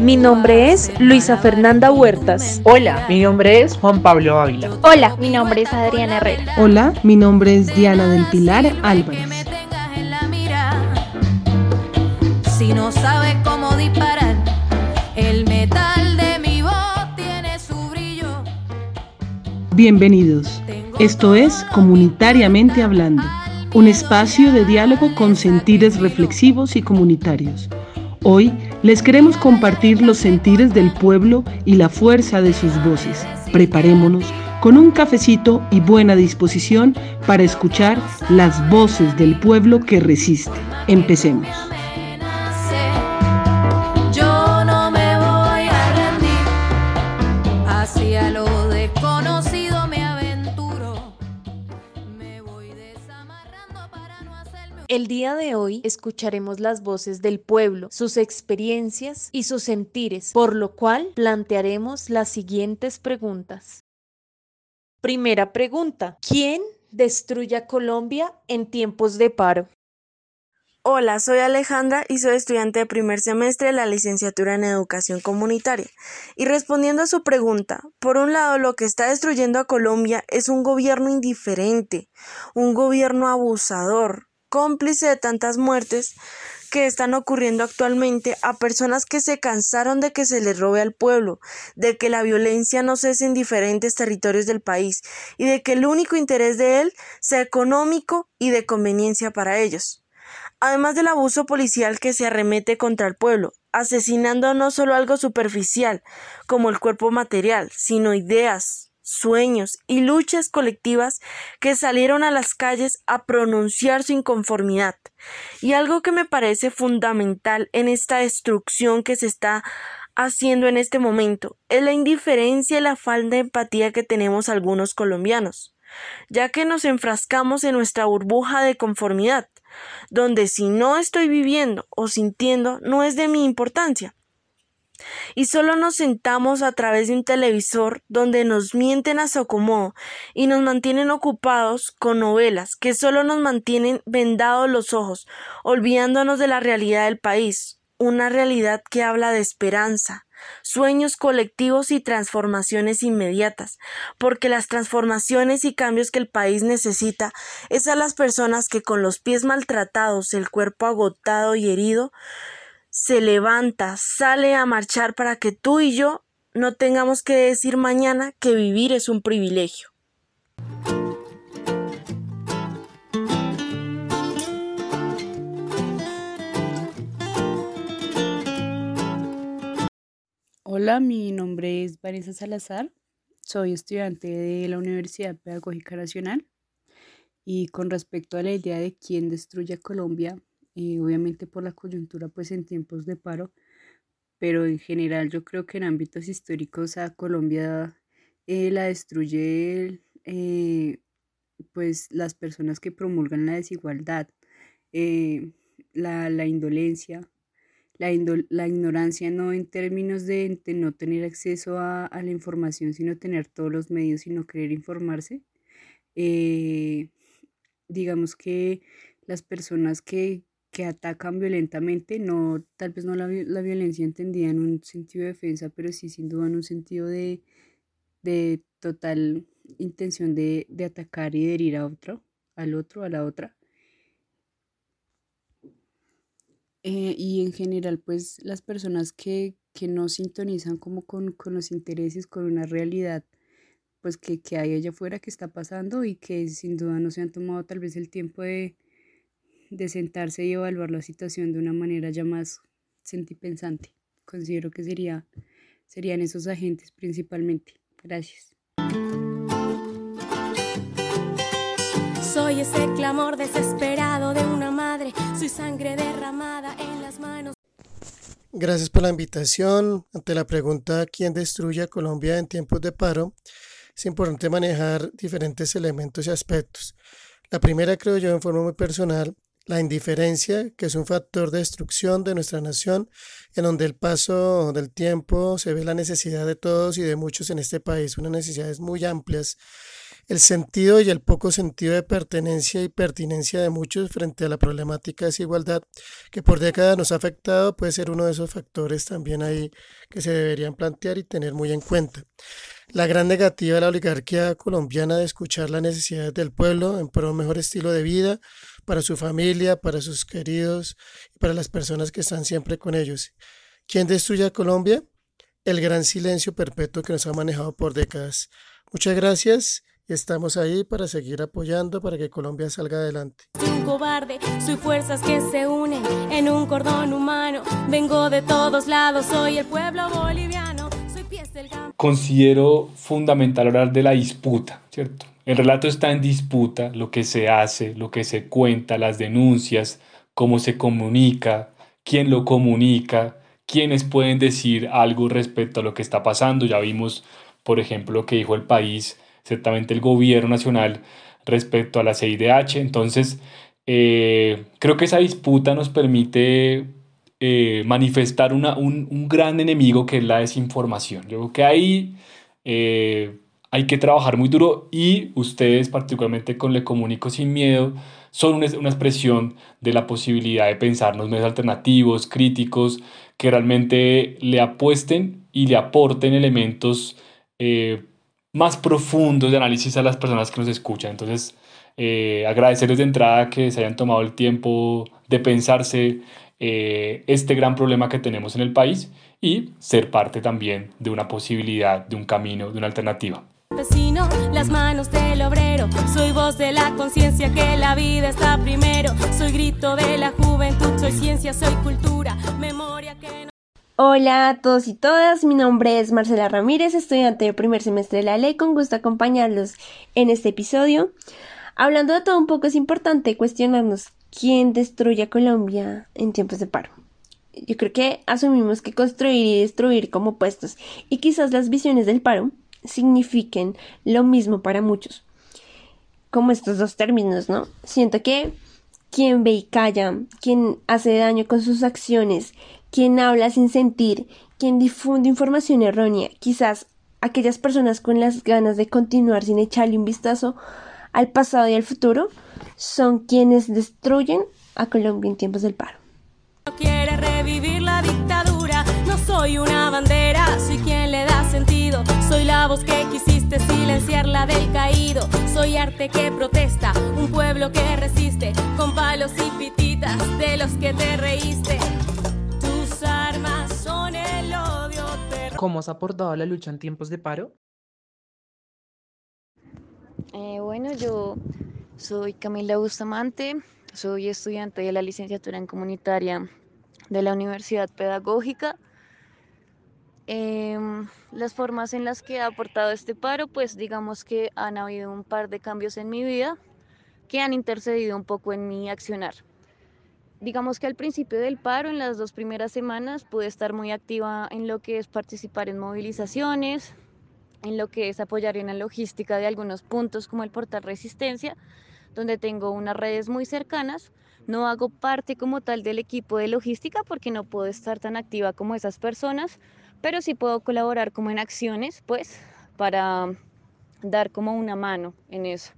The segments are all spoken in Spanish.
Mi nombre es Luisa Fernanda Huertas. Hola, mi nombre es Juan Pablo Ávila. Hola, mi nombre es Adriana Herrera. Hola, mi nombre es Diana del Pilar Álvarez. Si no sabes cómo disparar, el metal de mi voz tiene su brillo. Bienvenidos. Esto es Comunitariamente Hablando, un espacio de diálogo con sentires reflexivos y comunitarios. Hoy les queremos compartir los sentires del pueblo y la fuerza de sus voces. Preparémonos con un cafecito y buena disposición para escuchar las voces del pueblo que resiste. Empecemos. El día de hoy escucharemos las voces del pueblo, sus experiencias y sus sentires, por lo cual plantearemos las siguientes preguntas. Primera pregunta. ¿Quién destruye a Colombia en tiempos de paro? Hola, soy Alejandra y soy estudiante de primer semestre de la licenciatura en Educación Comunitaria. Y respondiendo a su pregunta, por un lado lo que está destruyendo a Colombia es un gobierno indiferente, un gobierno abusador, cómplice de tantas muertes que están ocurriendo actualmente a personas que se cansaron de que se les robe al pueblo, de que la violencia no cese en diferentes territorios del país y de que el único interés de él sea económico y de conveniencia para ellos. Además del abuso policial que se arremete contra el pueblo, asesinando no solo algo superficial, como el cuerpo material, sino ideas, sueños y luchas colectivas que salieron a las calles a pronunciar su inconformidad. Y algo que me parece fundamental en esta destrucción que se está haciendo en este momento es la indiferencia y la falta de empatía que tenemos algunos colombianos, ya que nos enfrascamos en nuestra burbuja de conformidad donde si no estoy viviendo o sintiendo no es de mi importancia. Y solo nos sentamos a través de un televisor donde nos mienten a su y nos mantienen ocupados con novelas que solo nos mantienen vendados los ojos, olvidándonos de la realidad del país, una realidad que habla de esperanza, sueños colectivos y transformaciones inmediatas, porque las transformaciones y cambios que el país necesita es a las personas que con los pies maltratados, el cuerpo agotado y herido, se levanta, sale a marchar para que tú y yo no tengamos que decir mañana que vivir es un privilegio. Hola, mi nombre es Vanessa Salazar, soy estudiante de la Universidad Pedagógica Nacional y con respecto a la idea de quién destruye a Colombia, eh, obviamente por la coyuntura pues en tiempos de paro, pero en general yo creo que en ámbitos históricos a Colombia eh, la destruye eh, pues las personas que promulgan la desigualdad, la, la indolencia, la, la, ignorancia no en términos de, no tener acceso a, la información, sino tener todos los medios y no querer informarse. Eh, digamos que las personas que, que, atacan violentamente, no, tal vez no la, la, violencia entendida en un sentido de defensa, pero sí sin duda en un sentido de, de total intención de, de atacar y de herir a otro, al otro, a la otra. Eh, y en general, pues las personas que, que no sintonizan como con, con, los intereses, con una realidad, pues que, que hay allá afuera que está pasando y que sin duda no se han tomado tal vez el tiempo de, de sentarse y evaluar la situación de una manera ya más sentipensante. Considero que sería, serían esos agentes principalmente. Gracias. Soy ese clamor desesperado de una madre, soy sangre derramada en las manos. Gracias por la invitación. Ante la pregunta ¿quién destruye a Colombia en tiempos de paro? Es importante manejar diferentes elementos y aspectos. La primera, creo yo, en forma muy personal, la indiferencia, que es un factor de destrucción de nuestra nación, en donde el paso del tiempo se ve la necesidad de todos y de muchos en este país, unas necesidades muy amplias el sentido y el poco sentido de pertenencia y pertinencia de muchos frente a la problemática de desigualdad que por décadas nos ha afectado puede ser uno de esos factores también ahí que se deberían plantear y tener muy en cuenta. La gran negativa de la oligarquía colombiana de escuchar las necesidades del pueblo en pro un mejor estilo de vida para su familia, para sus queridos y para las personas que están siempre con ellos. ¿Quién destruye a Colombia? El gran silencio perpetuo que nos ha manejado por décadas. Muchas gracias y estamos ahí para seguir apoyando para que Colombia salga adelante. Soy un cobarde, soy fuerzas que se unen en un cordón humano. Vengo de todos lados, soy el pueblo boliviano. Soy pies del campo. Considero fundamental hablar de la disputa, ¿cierto? El relato está en disputa, lo que se hace, lo que se cuenta, las denuncias, cómo se comunica, quién lo comunica, quiénes pueden decir algo respecto a lo que está pasando. Ya vimos, por ejemplo, lo que dijo el país, ciertamente el gobierno nacional respecto a la CIDH. Entonces, eh, creo que esa disputa nos permite eh, manifestar un, un, gran enemigo que es la desinformación. Yo creo que ahí eh, hay que trabajar muy duro y ustedes, particularmente con Le Comunico Sin Miedo, son una, expresión de la posibilidad de pensarnos medios alternativos, críticos, que realmente le apuesten y le aporten elementos eh, más profundos de análisis a las personas que nos escuchan. Entonces, eh, agradecerles de entrada que se hayan tomado el tiempo de pensarse eh, este gran problema que tenemos en el país y ser parte también de una posibilidad, de un camino, de una alternativa de la. Hola a todos y todas, mi nombre es Marcela Ramírez, estudiante de primer semestre de la ley, con gusto acompañarlos en este episodio. Hablando de todo un poco, es importante cuestionarnos quién destruye a Colombia en tiempos de paro. Yo creo que asumimos que construir y destruir como puestos y quizás las visiones del paro signifiquen lo mismo para muchos. Como estos dos términos, ¿no? Siento que quien ve y calla, quien hace daño con sus acciones, quien habla sin sentir, quien difunde información errónea, quizás aquellas personas con las ganas de continuar sin echarle un vistazo al pasado y al futuro, son quienes destruyen a Colombia en tiempos del paro. Quiere revivir la dictadura, no soy una bandera, soy quien soy la voz que quisiste silenciar la del caído, soy arte que protesta, un pueblo que resiste, con palos y pititas de los que te reíste. Tus armas son el odio, terror. ¿Cómo has aportado a la lucha en tiempos de paro? Eh, bueno, yo soy Camila Bustamante, soy estudiante de la licenciatura en comunitaria de la Universidad Pedagógica. Eh, las formas en las que he aportado este paro, pues digamos que han habido un par de cambios en mi vida que han intercedido un poco en mi accionar. Digamos que al principio del paro, en las dos primeras semanas, pude estar muy activa en lo que es participar en movilizaciones, en lo que es apoyar en la logística de algunos puntos como el portal Resistencia, donde tengo unas redes muy cercanas. No hago parte como tal del equipo de logística porque no puedo estar tan activa como esas personas, pero sí puedo colaborar como en acciones, pues, para dar como una mano en eso.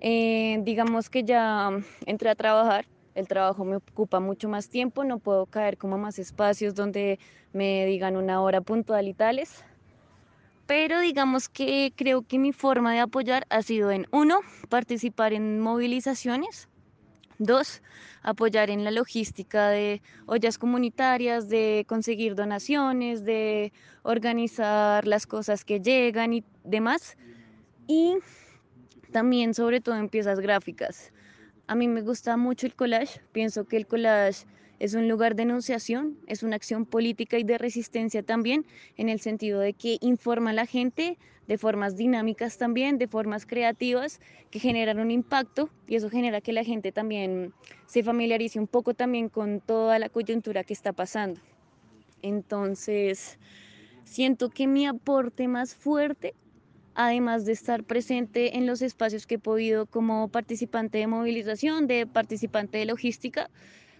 Eh, digamos que ya entré a trabajar, el trabajo me ocupa mucho más tiempo, no puedo caer como a más espacios donde me digan una hora puntual y tales, pero digamos que creo que mi forma de apoyar ha sido en uno, participar en movilizaciones, dos, apoyar en la logística de ollas comunitarias, de conseguir donaciones, de organizar las cosas que llegan y demás, y también sobre todo en piezas gráficas. A mí me gusta mucho el collage, pienso que el collage es un lugar de enunciación, es una acción política y de resistencia también, en el sentido de que informa a la gente de formas dinámicas también, de formas creativas que generan un impacto y eso genera que la gente también se familiarice un poco también con toda la coyuntura que está pasando. Entonces, siento que mi aporte más fuerte además de estar presente en los espacios que he podido como participante de movilización, de participante de logística,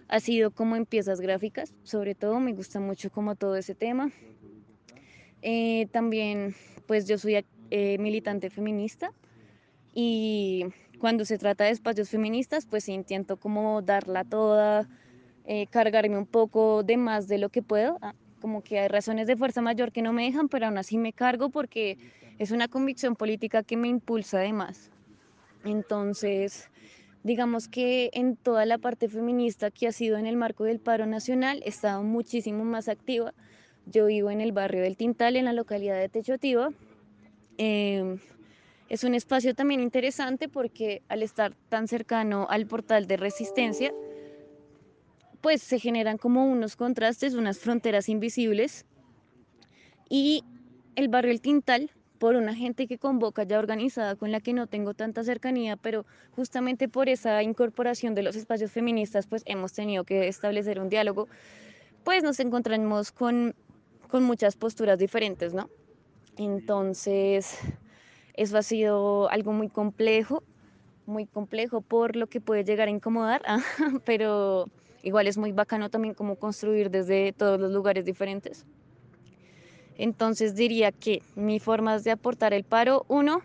ha sido como en piezas gráficas, sobre todo me gusta mucho como todo ese tema. Eh, también pues yo soy eh, militante feminista, y cuando se trata de espacios feministas, pues intento como darla toda, eh, cargarme un poco de más de lo que puedo. Ah, como que hay razones de fuerza mayor que no me dejan, pero aún así me cargo porque es una convicción política que me impulsa además. Entonces, digamos que en toda la parte feminista que ha sido en el marco del paro nacional, he estado muchísimo más activa. Yo vivo en el barrio del Tintal, en la localidad de Techotiva. Em, es un espacio también interesante porque al estar tan cercano al portal de resistencia, pues se generan como unos contrastes, unas fronteras invisibles. Y el barrio El Tintal, por una gente que convoca ya organizada, con la que no tengo tanta cercanía, pero justamente por esa incorporación de los espacios feministas, pues hemos tenido que establecer un diálogo, pues nos encontramos con, con muchas posturas diferentes, ¿no? Entonces, eso ha sido algo muy complejo, muy complejo por lo que puede llegar a incomodar, pero igual es muy bacano también como construir desde todos los lugares diferentes. Entonces diría que mi forma de aportar el paro, uno,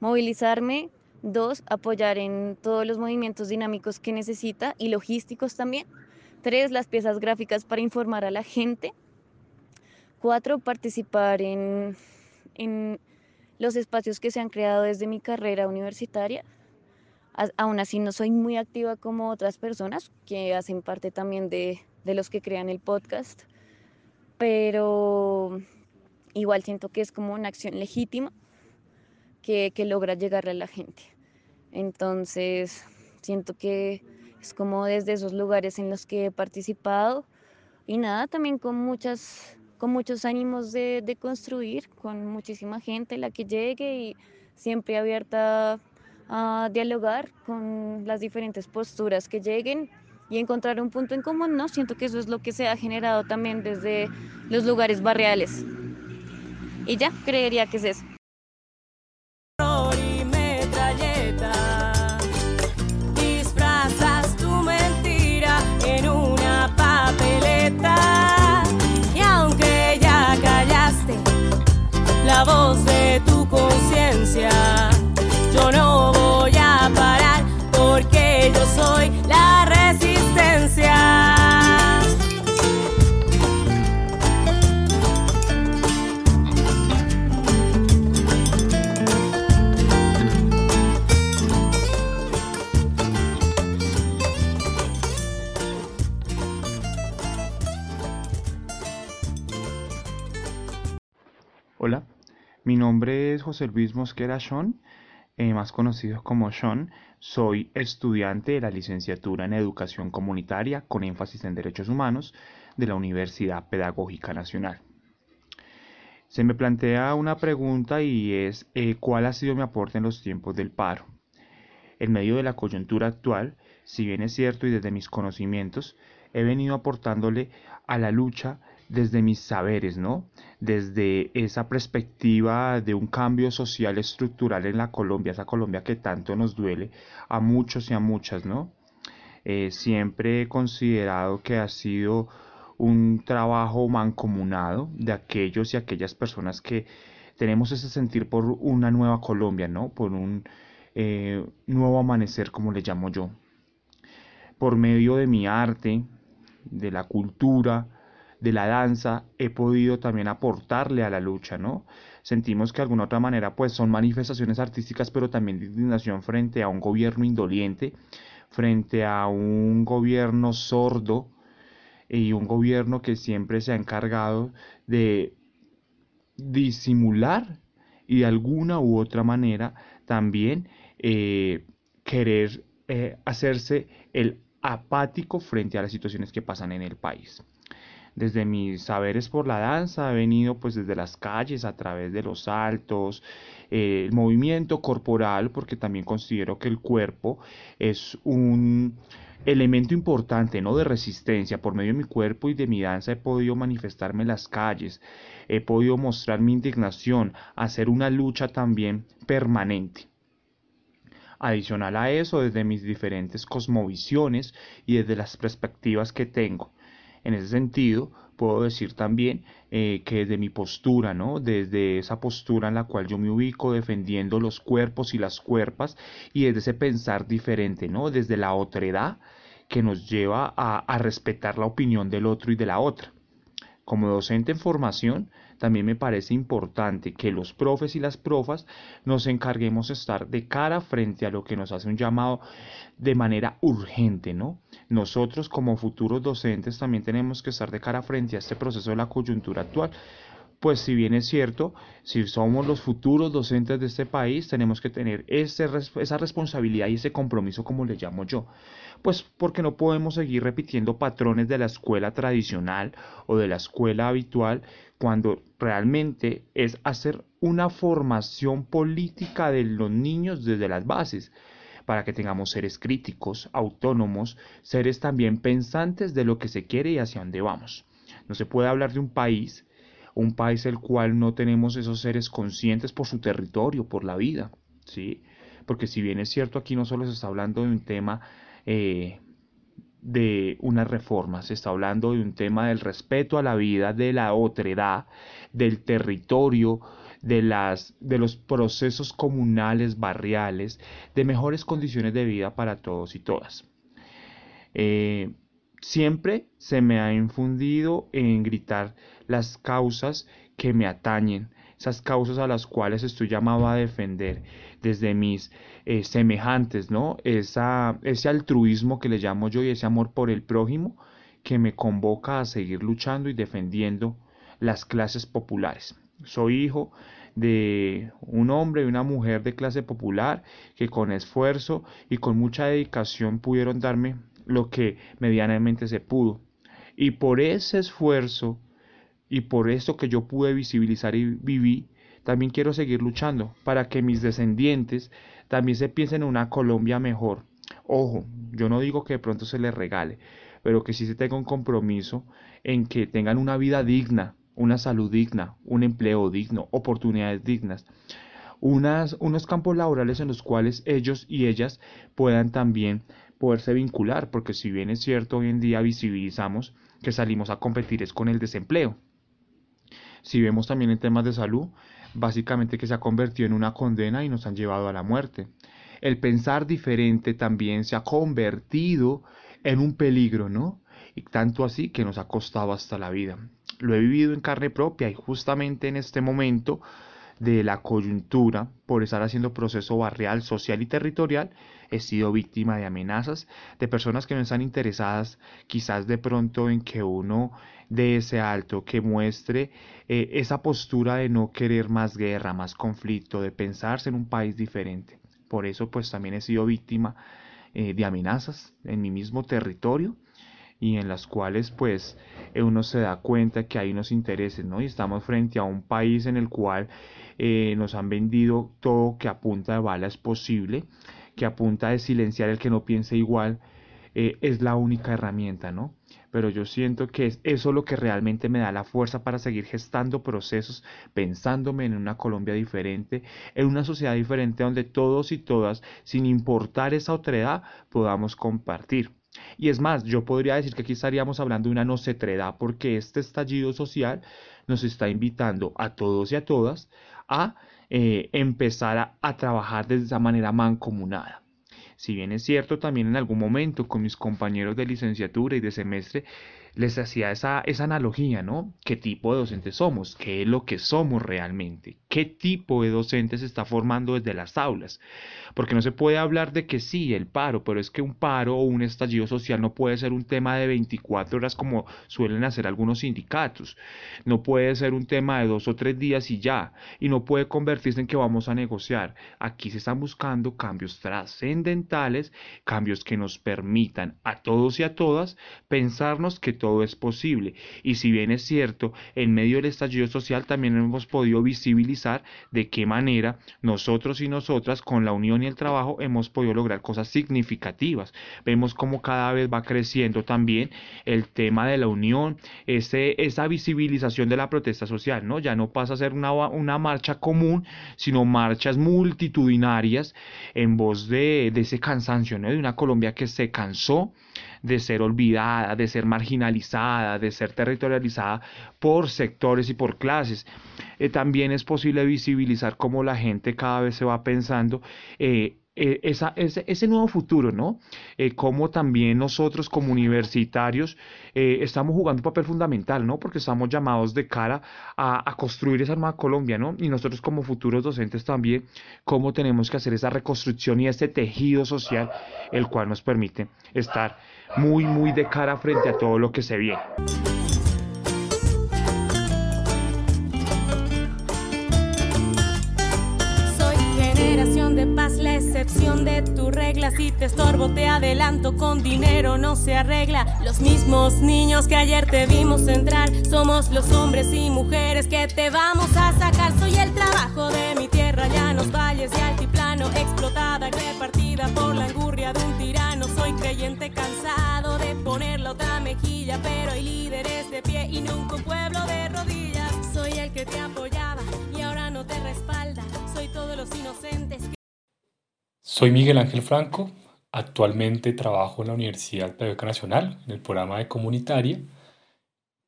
movilizarme, dos, apoyar en todos los movimientos dinámicos que necesita y logísticos también. Tres, las piezas gráficas para informar a la gente. Cuatro, participar en, en los espacios que se han creado desde mi carrera universitaria. Aún así no soy muy activa como otras personas que hacen parte también de, de los que crean el podcast, pero igual siento que es como una acción legítima que, que logra llegarle a la gente. Entonces, siento que es como desde esos lugares en los que he participado y nada, también con muchas con muchos ánimos de, de, construir, con muchísima gente la que llegue y siempre abierta a dialogar con las diferentes posturas que lleguen y encontrar un punto en común, ¿no? Siento que eso es lo que se ha generado también desde los lugares barriales. Y ya, creería que es eso. Mi nombre es José Luis Mosquera Sean, eh, más conocido como Sean. Soy estudiante de la licenciatura en Educación Comunitaria con énfasis en Derechos Humanos de la Universidad Pedagógica Nacional. Se me plantea una pregunta y es eh, ¿cuál ha sido mi aporte en los tiempos del paro? En medio de la coyuntura actual, si bien es cierto y desde mis conocimientos, he venido aportándole a la lucha desde mis saberes, ¿no? Desde esa perspectiva de un cambio social estructural en la Colombia, esa Colombia que tanto nos duele a muchos y a muchas, ¿no? Eh, siempre he considerado que ha sido un trabajo mancomunado de aquellos y aquellas personas que tenemos ese sentir por una nueva Colombia, ¿no? Por un eh, nuevo amanecer, como le llamo yo. Por medio de mi arte, de la cultura, de la danza he podido también aportarle a la lucha, ¿no? Sentimos que de alguna otra manera pues son manifestaciones artísticas pero también de indignación frente a un gobierno indoliente, frente a un gobierno sordo y un gobierno que siempre se ha encargado de disimular y de alguna u otra manera también eh, querer eh, hacerse el apático frente a las situaciones que pasan en el país desde mis saberes por la danza, he venido pues desde las calles, a través de los saltos, eh, el movimiento corporal, porque también considero que el cuerpo es un elemento importante, ¿no? De resistencia. Por medio de mi cuerpo y de mi danza he podido manifestarme en las calles, he podido mostrar mi indignación, hacer una lucha también permanente. Adicional a eso, desde mis diferentes cosmovisiones y desde las perspectivas que tengo. En ese sentido, puedo decir también eh, que desde mi postura, ¿no? Desde esa postura en la cual yo me ubico defendiendo los cuerpos y las cuerpas y desde ese pensar diferente, ¿no? Desde la otredad que nos lleva a, a respetar la opinión del otro y de la otra. Como docente en formación, también me parece importante que los profes y las profas nos encarguemos de estar de cara frente a lo que nos hace un llamado de manera urgente, ¿no? Nosotros como futuros docentes también tenemos que estar de cara frente a este proceso de la coyuntura actual pues si bien es cierto, si somos los futuros docentes de este país, tenemos que tener esa responsabilidad y ese compromiso, como le llamo yo. Pues porque no podemos seguir repitiendo patrones de la escuela tradicional o de la escuela habitual cuando realmente es hacer una formación política de los niños desde las bases para que tengamos seres críticos, autónomos, seres también pensantes de lo que se quiere y hacia dónde vamos. No se puede hablar de un país un país el cual no tenemos esos seres conscientes por su territorio, por la vida, ¿sí? Porque si bien es cierto, aquí no solo se está hablando de un tema eh, de una reforma, se está hablando de un tema del respeto a la vida, de la otredad, del territorio, de, las, de los procesos comunales, barriales, de mejores condiciones de vida para todos y todas. Eh, siempre se me ha infundido en gritar las causas que me atañen, esas causas a las cuales estoy llamado a defender desde mis eh, semejantes, ¿no? Esa, ese altruismo que le llamo yo y ese amor por el prójimo que me convoca a seguir luchando y defendiendo las clases populares. Soy hijo de un hombre y una mujer de clase popular que con esfuerzo y con mucha dedicación pudieron darme lo que medianamente se pudo. Y por ese esfuerzo y por esto que yo pude visibilizar y viví, también quiero seguir luchando para que mis descendientes también se piensen en una Colombia mejor. Ojo, yo no digo que de pronto se les regale, pero que sí se tenga un compromiso en que tengan una vida digna, una salud digna, un empleo digno, oportunidades dignas, unas, unos campos laborales en los cuales ellos y ellas puedan también poderse vincular, porque si bien es cierto, hoy en día visibilizamos que salimos a competir es con el desempleo. Si vemos también en temas de salud, básicamente que se ha convertido en una condena y nos han llevado a la muerte. El pensar diferente también se ha convertido en un peligro, ¿no? Y tanto así que nos ha costado hasta la vida. Lo he vivido en carne propia y justamente en este momento de la coyuntura por estar haciendo proceso barrial, social y territorial, he sido víctima de amenazas de personas que no están interesadas quizás de pronto en que uno dé ese alto, que muestre eh, esa postura de no querer más guerra, más conflicto, de pensarse en un país diferente. Por eso pues también he sido víctima eh, de amenazas en mi mismo territorio y en las cuales pues eh, uno se da cuenta que hay unos intereses, ¿no? Y estamos frente a un país en el cual eh, nos han vendido todo que a punta de bala es posible, que a punta de silenciar el que no piense igual eh, es la única herramienta, ¿no? Pero yo siento que es eso lo que realmente me da la fuerza para seguir gestando procesos, pensándome en una Colombia diferente, en una sociedad diferente donde todos y todas, sin importar esa otredad, podamos compartir. Y es más, yo podría decir que aquí estaríamos hablando de una nocetredad porque este estallido social nos está invitando a todos y a todas a eh, empezar a, trabajar de esa manera mancomunada. Si bien es cierto, también en algún momento con mis compañeros de licenciatura y de semestre les hacía esa, esa analogía, ¿no? ¿Qué tipo de docentes somos? ¿Qué es lo que somos realmente? ¿Qué tipo de docentes se está formando desde las aulas? Porque no se puede hablar de que sí, el paro, pero es que un paro o un estallido social no puede ser un tema de 24 horas como suelen hacer algunos sindicatos. No puede ser un tema de dos o tres días y ya. Y no puede convertirse en que vamos a negociar. Aquí se están buscando cambios trascendentales, cambios que nos permitan a todos y a todas pensarnos que todo es posible. Y si bien es cierto, en medio del estallido social también hemos podido visibilizar de qué manera nosotros y nosotras con la unión y el trabajo hemos podido lograr cosas significativas. Vemos cómo cada vez va creciendo también el tema de la unión, ese, esa visibilización de la protesta social, ¿no? Ya no pasa a ser una, una marcha común, sino marchas multitudinarias en voz de, de ese cansancio, ¿no? De una Colombia que se cansó de ser olvidada, de ser marginalizada, de ser territorializada por sectores y por clases. Eh, también es posible visibilizar cómo la gente cada vez se va pensando eh, eh, esa, ese, nuevo futuro, ¿no? Eh, cómo también nosotros como universitarios eh, estamos jugando un papel fundamental, ¿no? Porque estamos llamados de cara a, a, construir esa nueva Colombia, ¿no? Y nosotros como futuros docentes también, cómo tenemos que hacer esa reconstrucción y ese tejido social, el cual nos permite estar muy, muy de cara frente a todo lo que se viene. De tu regla. Si te estorbo, te adelanto, con dinero no se arregla. Los mismos niños que ayer te vimos entrar, somos los hombres y mujeres que te vamos a sacar. Soy el trabajo de mi tierra, llanos, valles y altiplano, explotada repartida por la angurria de un tirano. Soy creyente cansado de poner la otra mejilla, pero hay líderes de pie y nunca un pueblo de rodillas. Soy el que te apoyaba y ahora no te respalda. Soy todos los inocentes soy Miguel Ángel Franco, actualmente trabajo en la Universidad Pedagógica Nacional, en el programa de comunitaria,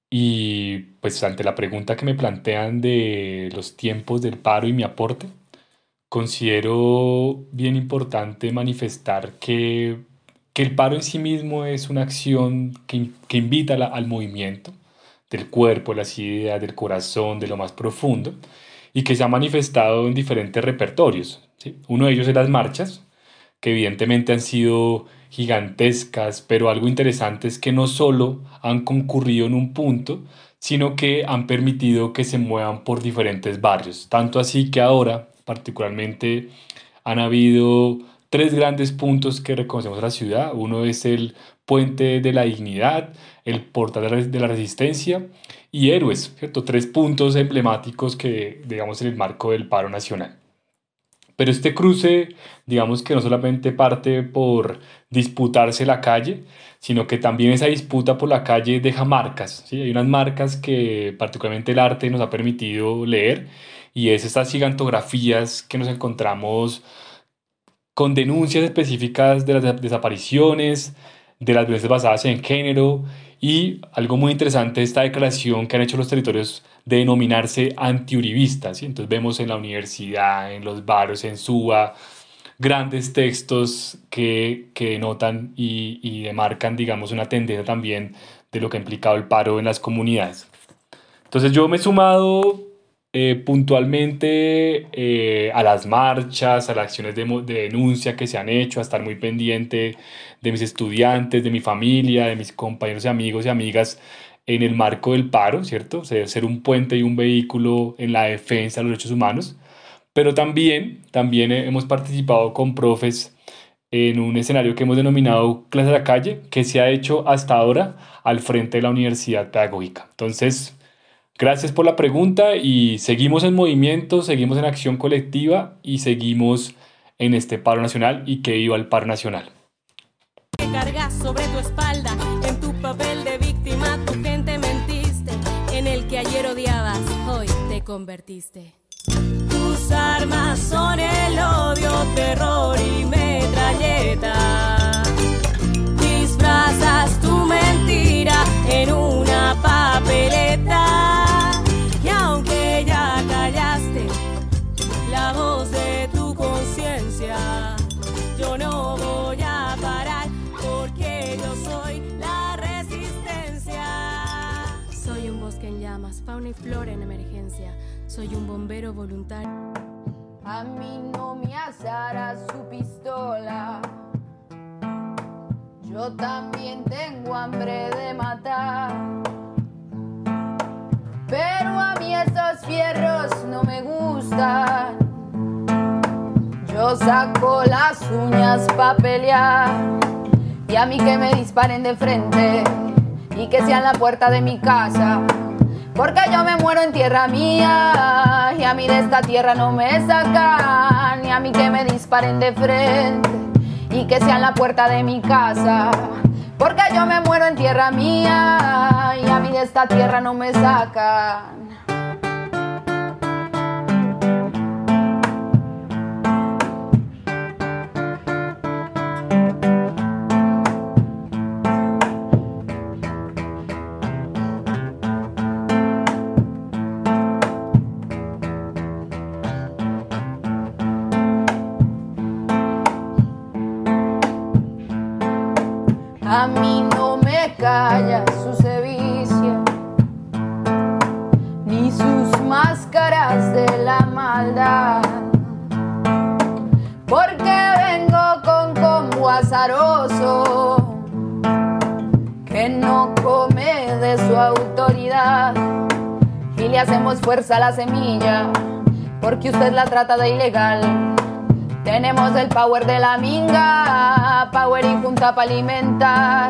y pues ante la pregunta que me plantean de los tiempos del paro y mi aporte, considero bien importante manifestar que, que el paro en sí mismo es una acción que, que invita al movimiento del cuerpo, las ideas, del corazón, de lo más profundo, y que se ha manifestado en diferentes repertorios, uno de ellos es las marchas, que evidentemente han sido gigantescas, pero algo interesante es que no solo han concurrido en un punto, sino que han permitido que se muevan por diferentes barrios. Tanto así que ahora, particularmente, han habido tres grandes puntos que reconocemos a la ciudad. Uno es el Puente de la Dignidad, el Portal de la Resistencia y Héroes, ¿cierto? Tres puntos emblemáticos que, digamos, en el marco del paro nacional. Pero este cruce, digamos que no solamente parte por disputarse la calle, sino que también esa disputa por la calle deja marcas. ¿sí? Hay unas marcas que particularmente el arte nos ha permitido leer y es estas gigantografías que nos encontramos con denuncias específicas de las desapariciones, de las violencias basadas en género y algo muy interesante, esta declaración que han hecho los territorios de denominarse antiuribistas. Entonces vemos en la universidad, en los barrios, en Suba, grandes textos que, que notan y, y demarcan, digamos, una tendencia también de lo que ha implicado el paro en las comunidades. Entonces yo me he sumado eh, puntualmente eh, a las marchas, a las acciones de, de, denuncia que se han hecho, a estar muy pendiente de mis estudiantes, de mi familia, de mis compañeros y amigos y amigas en el marco del paro, ¿cierto? Ser un puente y un vehículo en la defensa de los derechos humanos, pero también, también hemos participado con profes en un escenario que hemos denominado clase de la calle, que se ha hecho hasta ahora al frente de la Universidad Pedagógica. Entonces, gracias por la pregunta y seguimos en movimiento, seguimos en acción colectiva y seguimos en este paro nacional y que viva el paro nacional cargas sobre tu espalda. En tu papel de víctima, tu gente mentiste. En el que ayer odiabas, hoy te convertiste. Tus armas son el odio, terror y metralleta. Disfrazas tu mentira en una papeleta. Y flora en emergencia. Soy un bombero voluntario. A mí no me asará su pistola. Yo también tengo hambre de matar. Pero a mí estos fierros no me gustan. Yo saco las uñas pa' pelear. Y a mí que me disparen de frente y que sean la puerta de mi casa. Porque yo me muero en tierra mía y a mí de esta tierra no me sacan. Y a mí que me disparen de frente y que sean la puerta de mi casa. Porque yo me muero en tierra mía y a mí de esta tierra no me sacan. Fuerza la semilla, porque usted la trata de ilegal. Tenemos el power de la minga, power y junta para alimentar.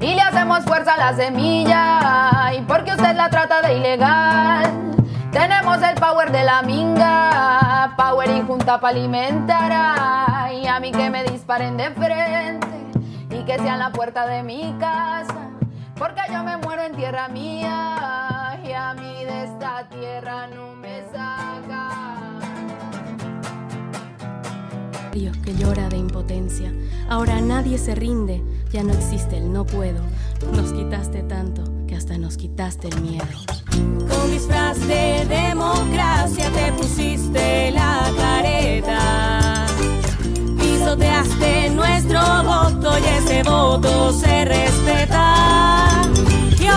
Y le hacemos fuerza a la semilla, y porque usted la trata de ilegal. Tenemos el power de la minga, power y junta para alimentar. Y a mí que me disparen de frente y que sean la puerta de mi casa. Porque yo me muero en tierra mía y a mí de esta tierra no me saca. Dios que llora de impotencia. Ahora nadie se rinde, ya no existe el no puedo. Nos quitaste tanto que hasta nos quitaste el miedo. Con disfraz de democracia te pusiste la careta. Pisoteaste nuestro voto y ese voto se respeta.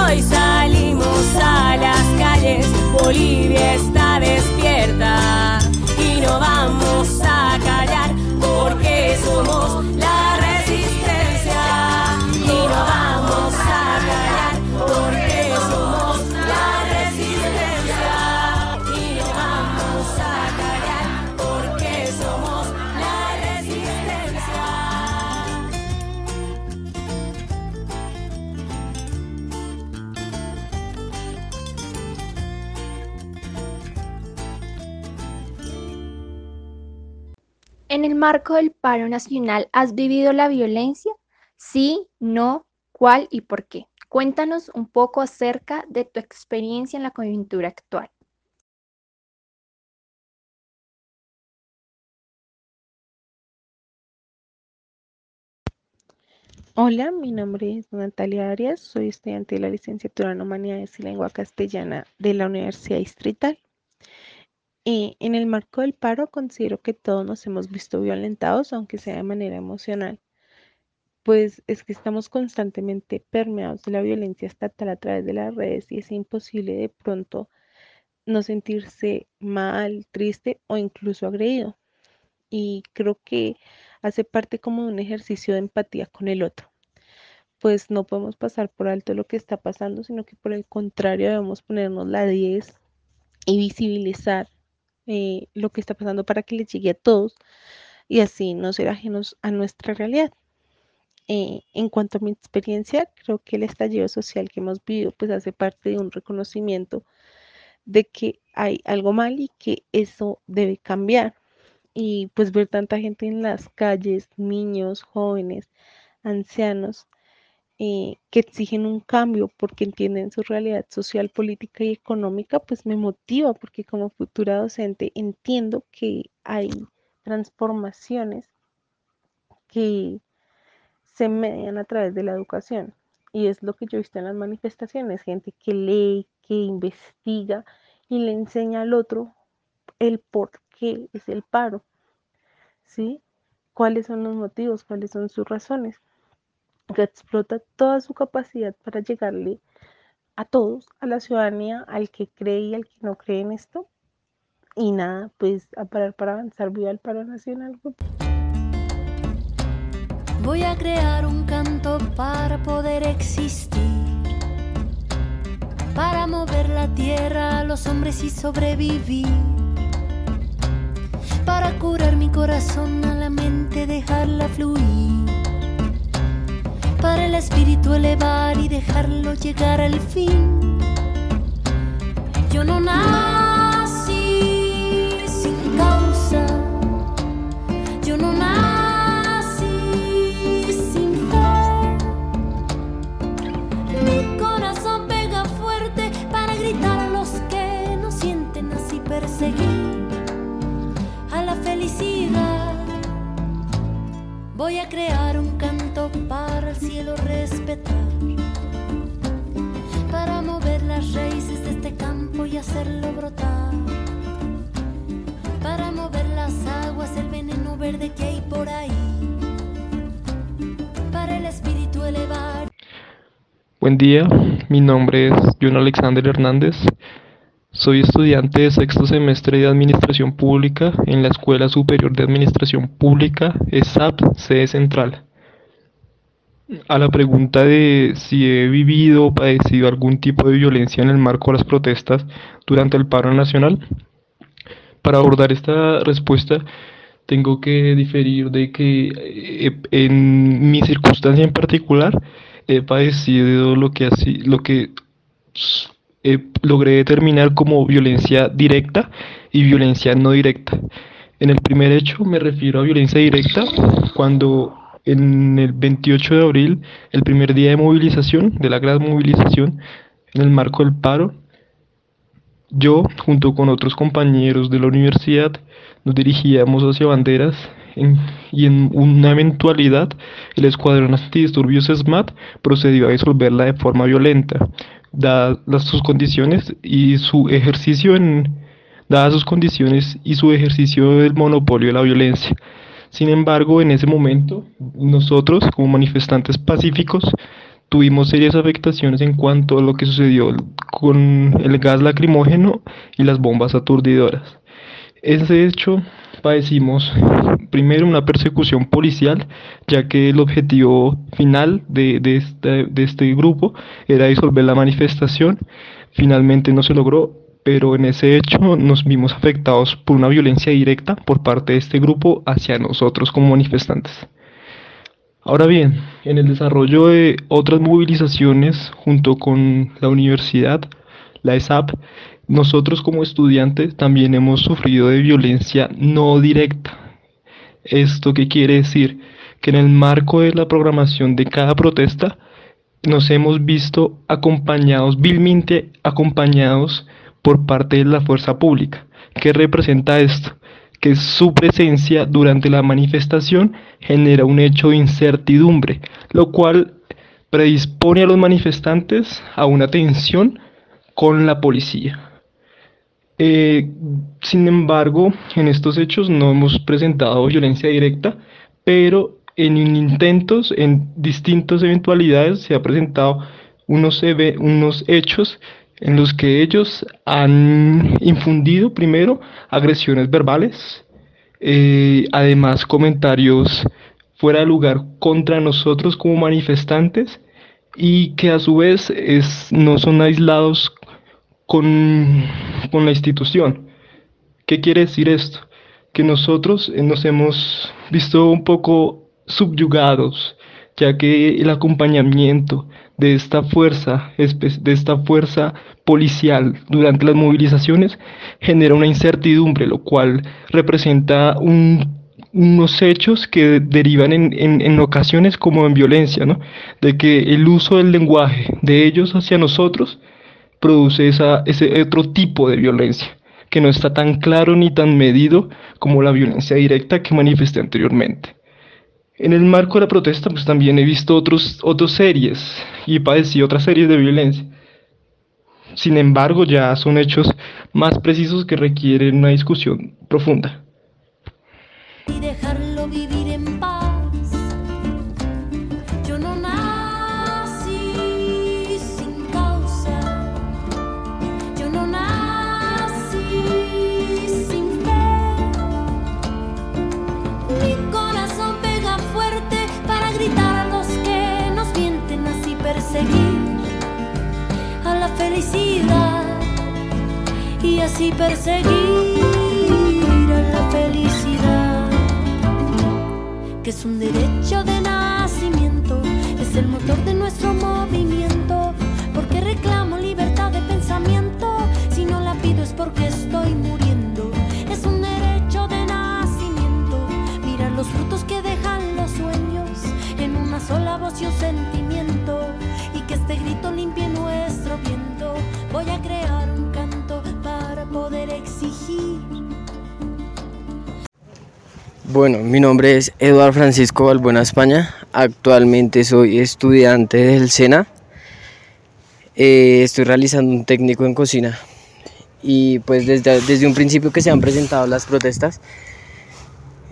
Hoy salimos a las calles, Bolivia está despierta. Y no vamos a callar porque somos la En el marco del paro nacional, ¿has vivido la violencia? Sí, no, cuál y por qué. Cuéntanos un poco acerca de tu experiencia en la coyuntura actual. Hola, mi nombre es Natalia Arias, soy estudiante de la licenciatura en Humanidades y Lengua Castellana de la Universidad Distrital. En el marco del paro considero que todos nos hemos visto violentados, aunque sea de manera emocional, pues es que estamos constantemente permeados de la violencia estatal a través de las redes y es imposible de pronto no sentirse mal, triste o incluso agredido. Y creo que hace parte como de un ejercicio de empatía con el otro. Pues no podemos pasar por alto lo que está pasando, sino que por el contrario debemos ponernos la 10 y visibilizar eh, lo que está pasando para que les llegue a todos y así no ser ajenos a nuestra realidad. Eh, en cuanto a mi experiencia, creo que el estallido social que hemos vivido pues hace parte de un reconocimiento de que hay algo mal y que eso debe cambiar. Y pues ver tanta gente en las calles, niños, jóvenes, ancianos, eh, que exigen un cambio porque entienden su realidad social, política y económica, pues me motiva porque como futura docente entiendo que hay transformaciones que se median a través de la educación. Y es lo que yo he visto en las manifestaciones, gente que lee, que investiga y le enseña al otro el por qué es el paro, ¿sí? ¿Cuáles son los motivos? ¿Cuáles son sus razones? Que explota toda su capacidad para llegarle a todos, a la ciudadanía, al que cree y al que no cree en esto. Y nada, pues a parar para avanzar, viva el paro nacional. Voy a crear un canto para poder existir, para mover la tierra los hombres y sobrevivir, para curar mi corazón a la mente, dejarla fluir, espíritu elevar y dejarlo llegar al fin. Yo no nací Voy a crear un canto para el cielo respetar, para mover las raíces de este campo y hacerlo brotar, para mover las aguas, el veneno verde que hay por ahí, para el espíritu elevar. Buen día, mi nombre es John Alexander Hernández. Soy estudiante de sexto semestre de Administración Pública en la Escuela Superior de Administración Pública, ESAP, sede central. A la pregunta de si he vivido o padecido algún tipo de violencia en el marco de las protestas durante el paro nacional, para abordar esta respuesta tengo que diferir de que eh, en mi circunstancia en particular he padecido lo que, así, lo que eh, logré determinar como violencia directa y violencia no directa. En el primer hecho me refiero a violencia directa cuando en el 28 de abril, el primer día de movilización, de la gran movilización, en el marco del paro, yo, junto con otros compañeros de la universidad, nos dirigíamos hacia banderas y en una eventualidad el escuadrón antidisturbios SMAT procedió a disolverla de forma violenta, dadas sus condiciones y su ejercicio en dadas sus condiciones y su ejercicio del monopolio de la violencia. Sin embargo, en ese momento, nosotros, como manifestantes pacíficos, tuvimos serias afectaciones en cuanto a lo que sucedió con el gas lacrimógeno y las bombas aturdidoras. Ese hecho padecimos primero una persecución policial, ya que el objetivo final de, de, este, de este grupo era disolver la manifestación. Finalmente no se logró, pero en ese hecho nos vimos afectados por una violencia directa por parte de este grupo hacia nosotros como manifestantes. Ahora bien, en el desarrollo de otras movilizaciones junto con la universidad, la ESAP, nosotros como estudiantes también hemos sufrido de violencia no directa. ¿Esto qué quiere decir? Que en el marco de la programación de cada protesta nos hemos visto acompañados, vilmente acompañados por parte de la fuerza pública. ¿Qué representa esto? Que su presencia durante la manifestación genera un hecho de incertidumbre, lo cual predispone a los manifestantes a una tensión con la policía. Eh, sin embargo, en estos hechos no hemos presentado violencia directa, pero en intentos, en distintas eventualidades, se ha presentado unos, hechos en los que ellos han infundido primero agresiones verbales, eh, además comentarios fuera de lugar contra nosotros como manifestantes y que a su vez no son aislados con, con la institución. ¿Qué quiere decir esto? Que nosotros eh, nos hemos visto un poco subyugados, ya que el acompañamiento de esta fuerza, de esta fuerza policial durante las movilizaciones genera una incertidumbre, lo cual representa unos hechos que derivan en, en, ocasiones como en violencia, ¿no? De que el uso del lenguaje de ellos hacia nosotros produce esa, ese otro tipo de violencia, que no está tan claro ni tan medido como la violencia directa que manifesté anteriormente. En el marco de la protesta, pues también he visto otros, otras series y padecí otras series de violencia. Sin embargo, ya son hechos más precisos que requieren una discusión profunda. Nombre es Eduardo Francisco Balbuena España. Actualmente soy estudiante del SENA. Eh, estoy realizando un técnico en cocina. Y pues desde, desde un principio que se han presentado las protestas,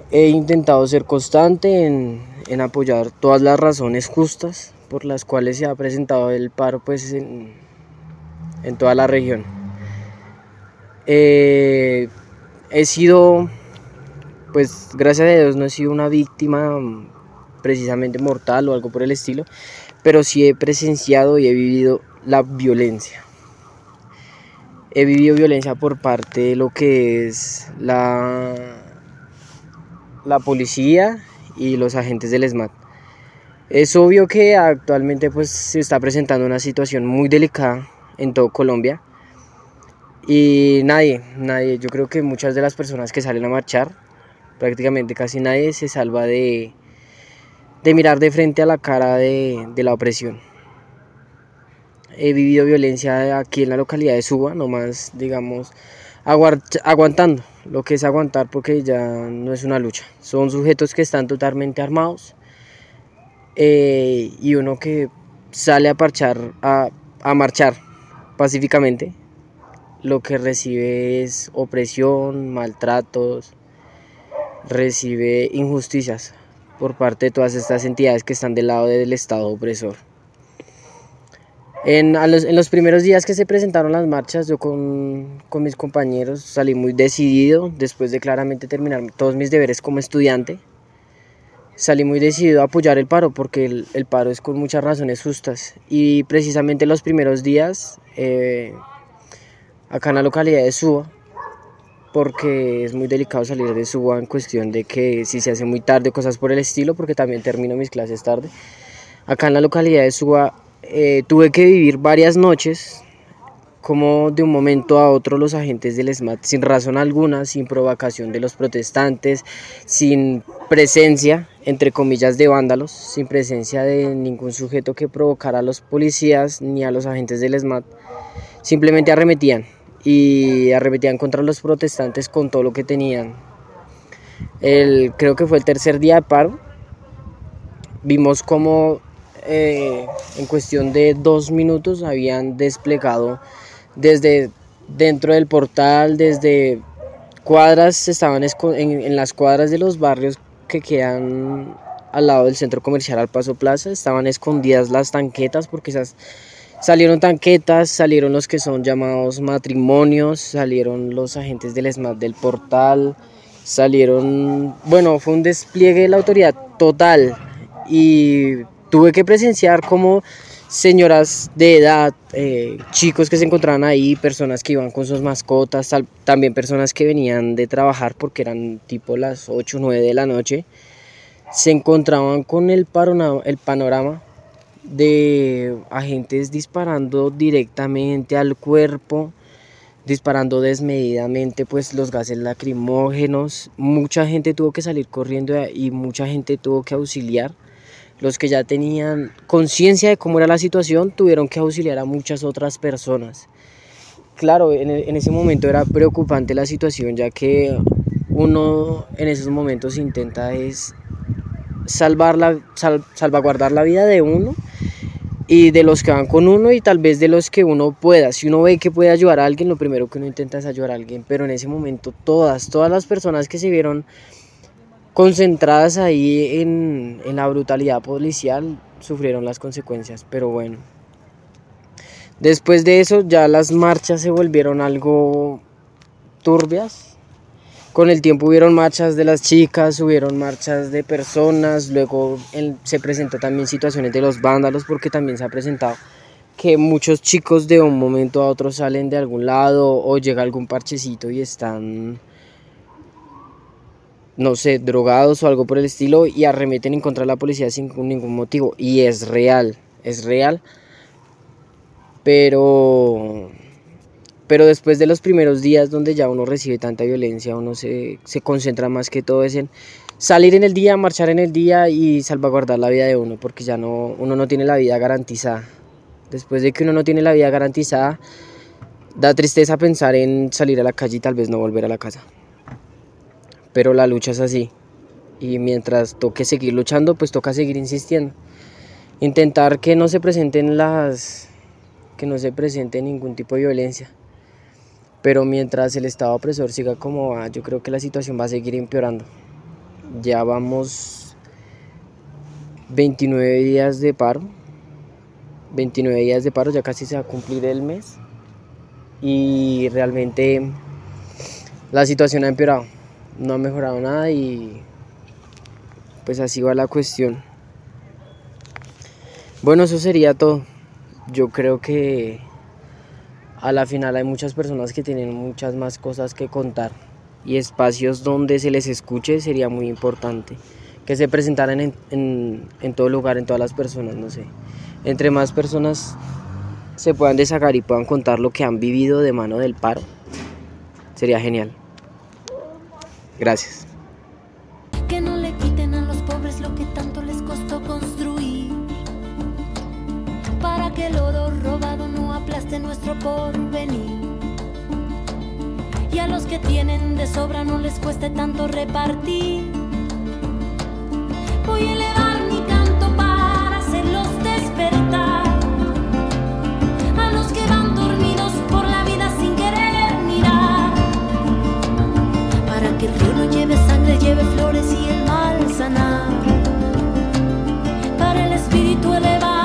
he intentado ser constante en, en apoyar todas las razones justas por las cuales se ha presentado el paro pues en, en toda la región. Eh, he sido, pues gracias a Dios no he sido una víctima mm, precisamente mortal o algo por el estilo, pero sí he presenciado y he vivido la violencia. He vivido violencia por parte de lo que es la, la policía y los agentes del ESMAD. Es obvio que actualmente pues se está presentando una situación muy delicada en todo Colombia y nadie, nadie, yo creo que muchas de las personas que salen a marchar, prácticamente casi nadie se salva de, de mirar de frente a la cara de, de la opresión. He vivido violencia aquí en la localidad de Suba, nomás digamos aguantando, lo que es aguantar porque ya no es una lucha. Son sujetos que están totalmente armados eh, y uno que sale a, parchar, a, a marchar pacíficamente, lo que recibe es opresión, maltratos, recibe injusticias por parte de todas estas entidades que están del lado del Estado opresor. En, los, primeros días que se presentaron las marchas, yo con, con, mis compañeros salí muy decidido, después de claramente terminar todos mis deberes como estudiante, salí muy decidido a apoyar el paro, porque el, el paro es con muchas razones justas. Y precisamente los primeros días, eh, acá en la localidad de Suba, porque es muy delicado salir de Suba en cuestión de que si se hace muy tarde, cosas por el estilo, porque también termino mis clases tarde. Acá en la localidad de Suba eh, tuve que vivir varias noches como de un momento a otro los agentes del SMAT, sin razón alguna, sin provocación de los protestantes, sin presencia, entre comillas, de vándalos, sin presencia de ningún sujeto que provocara a los policías ni a los agentes del SMAT, simplemente arremetían y arremetían contra los protestantes con todo lo que tenían. El, creo que fue el tercer día de paro. Vimos como eh, en cuestión de dos minutos habían desplegado desde dentro del portal, desde cuadras, estaban en, en las cuadras de los barrios que quedan al lado del centro comercial Al Paso Plaza, estaban escondidas las tanquetas porque esas Salieron tanquetas, salieron los que son llamados matrimonios, salieron los agentes del SMAT del portal, salieron, bueno, fue un despliegue de la autoridad total y tuve que presenciar como señoras de edad, eh, chicos que se encontraban ahí, personas que iban con sus mascotas, también personas que venían de trabajar porque eran tipo las 8 o 9 de la noche, se encontraban con el, el panorama de agentes disparando directamente al cuerpo, disparando desmedidamente pues los gases lacrimógenos. Mucha gente tuvo que salir corriendo y mucha gente tuvo que auxiliar. Los que ya tenían conciencia de cómo era la situación tuvieron que auxiliar a muchas otras personas. Claro, en, en ese momento era preocupante la situación ya que uno en esos momentos intenta es salvar la, salvaguardar la vida de uno y de los que van con uno y tal vez de los que uno pueda. Si uno ve que puede ayudar a alguien, lo primero que uno intenta es ayudar a alguien, pero en ese momento todas, todas las personas que se vieron concentradas ahí en, en la brutalidad policial sufrieron las consecuencias, pero bueno. Después de eso ya las marchas se volvieron algo turbias, con el tiempo hubieron marchas de las chicas, hubieron marchas de personas, luego se presentó también situaciones de los vándalos porque también se ha presentado que muchos chicos de un momento a otro salen de algún lado o llega algún parchecito y están no sé, drogados o algo por el estilo y arremeten en contra de la policía sin ningún motivo. Y es real, es real. Pero pero después de los primeros días donde ya uno recibe tanta violencia, uno se, se concentra más que todo es en salir en el día, marchar en el día y salvaguardar la vida de uno, porque ya no, uno no tiene la vida garantizada. Después de que uno no tiene la vida garantizada, da tristeza pensar en salir a la calle y tal vez no volver a la casa. Pero la lucha es así. Y mientras toque seguir luchando, pues toca seguir insistiendo. Intentar que no se presenten las que no se presente ningún tipo de violencia. Pero mientras el Estado opresor siga como va, yo creo que la situación va a seguir empeorando. Ya vamos 29 días de paro 29 días de paro, ya casi se va a cumplir el mes. Y realmente la situación ha empeorado, no ha mejorado nada y pues así va la cuestión. Bueno, eso sería todo. Yo creo que a la final hay muchas personas que tienen muchas más cosas que contar y espacios donde se les escuche sería muy importante. Que se presentaran en, en, todo lugar, en todas las personas, no sé. Entre más personas se puedan desagar y puedan contar lo que han vivido de mano del paro, sería genial. Gracias. Sobra no les cueste tanto repartir. Voy a elevar mi canto para hacerlos despertar. A los que van dormidos por la vida sin querer mirar. Para que el río no lleve sangre, lleve flores y el mal sanar. Para el espíritu elevar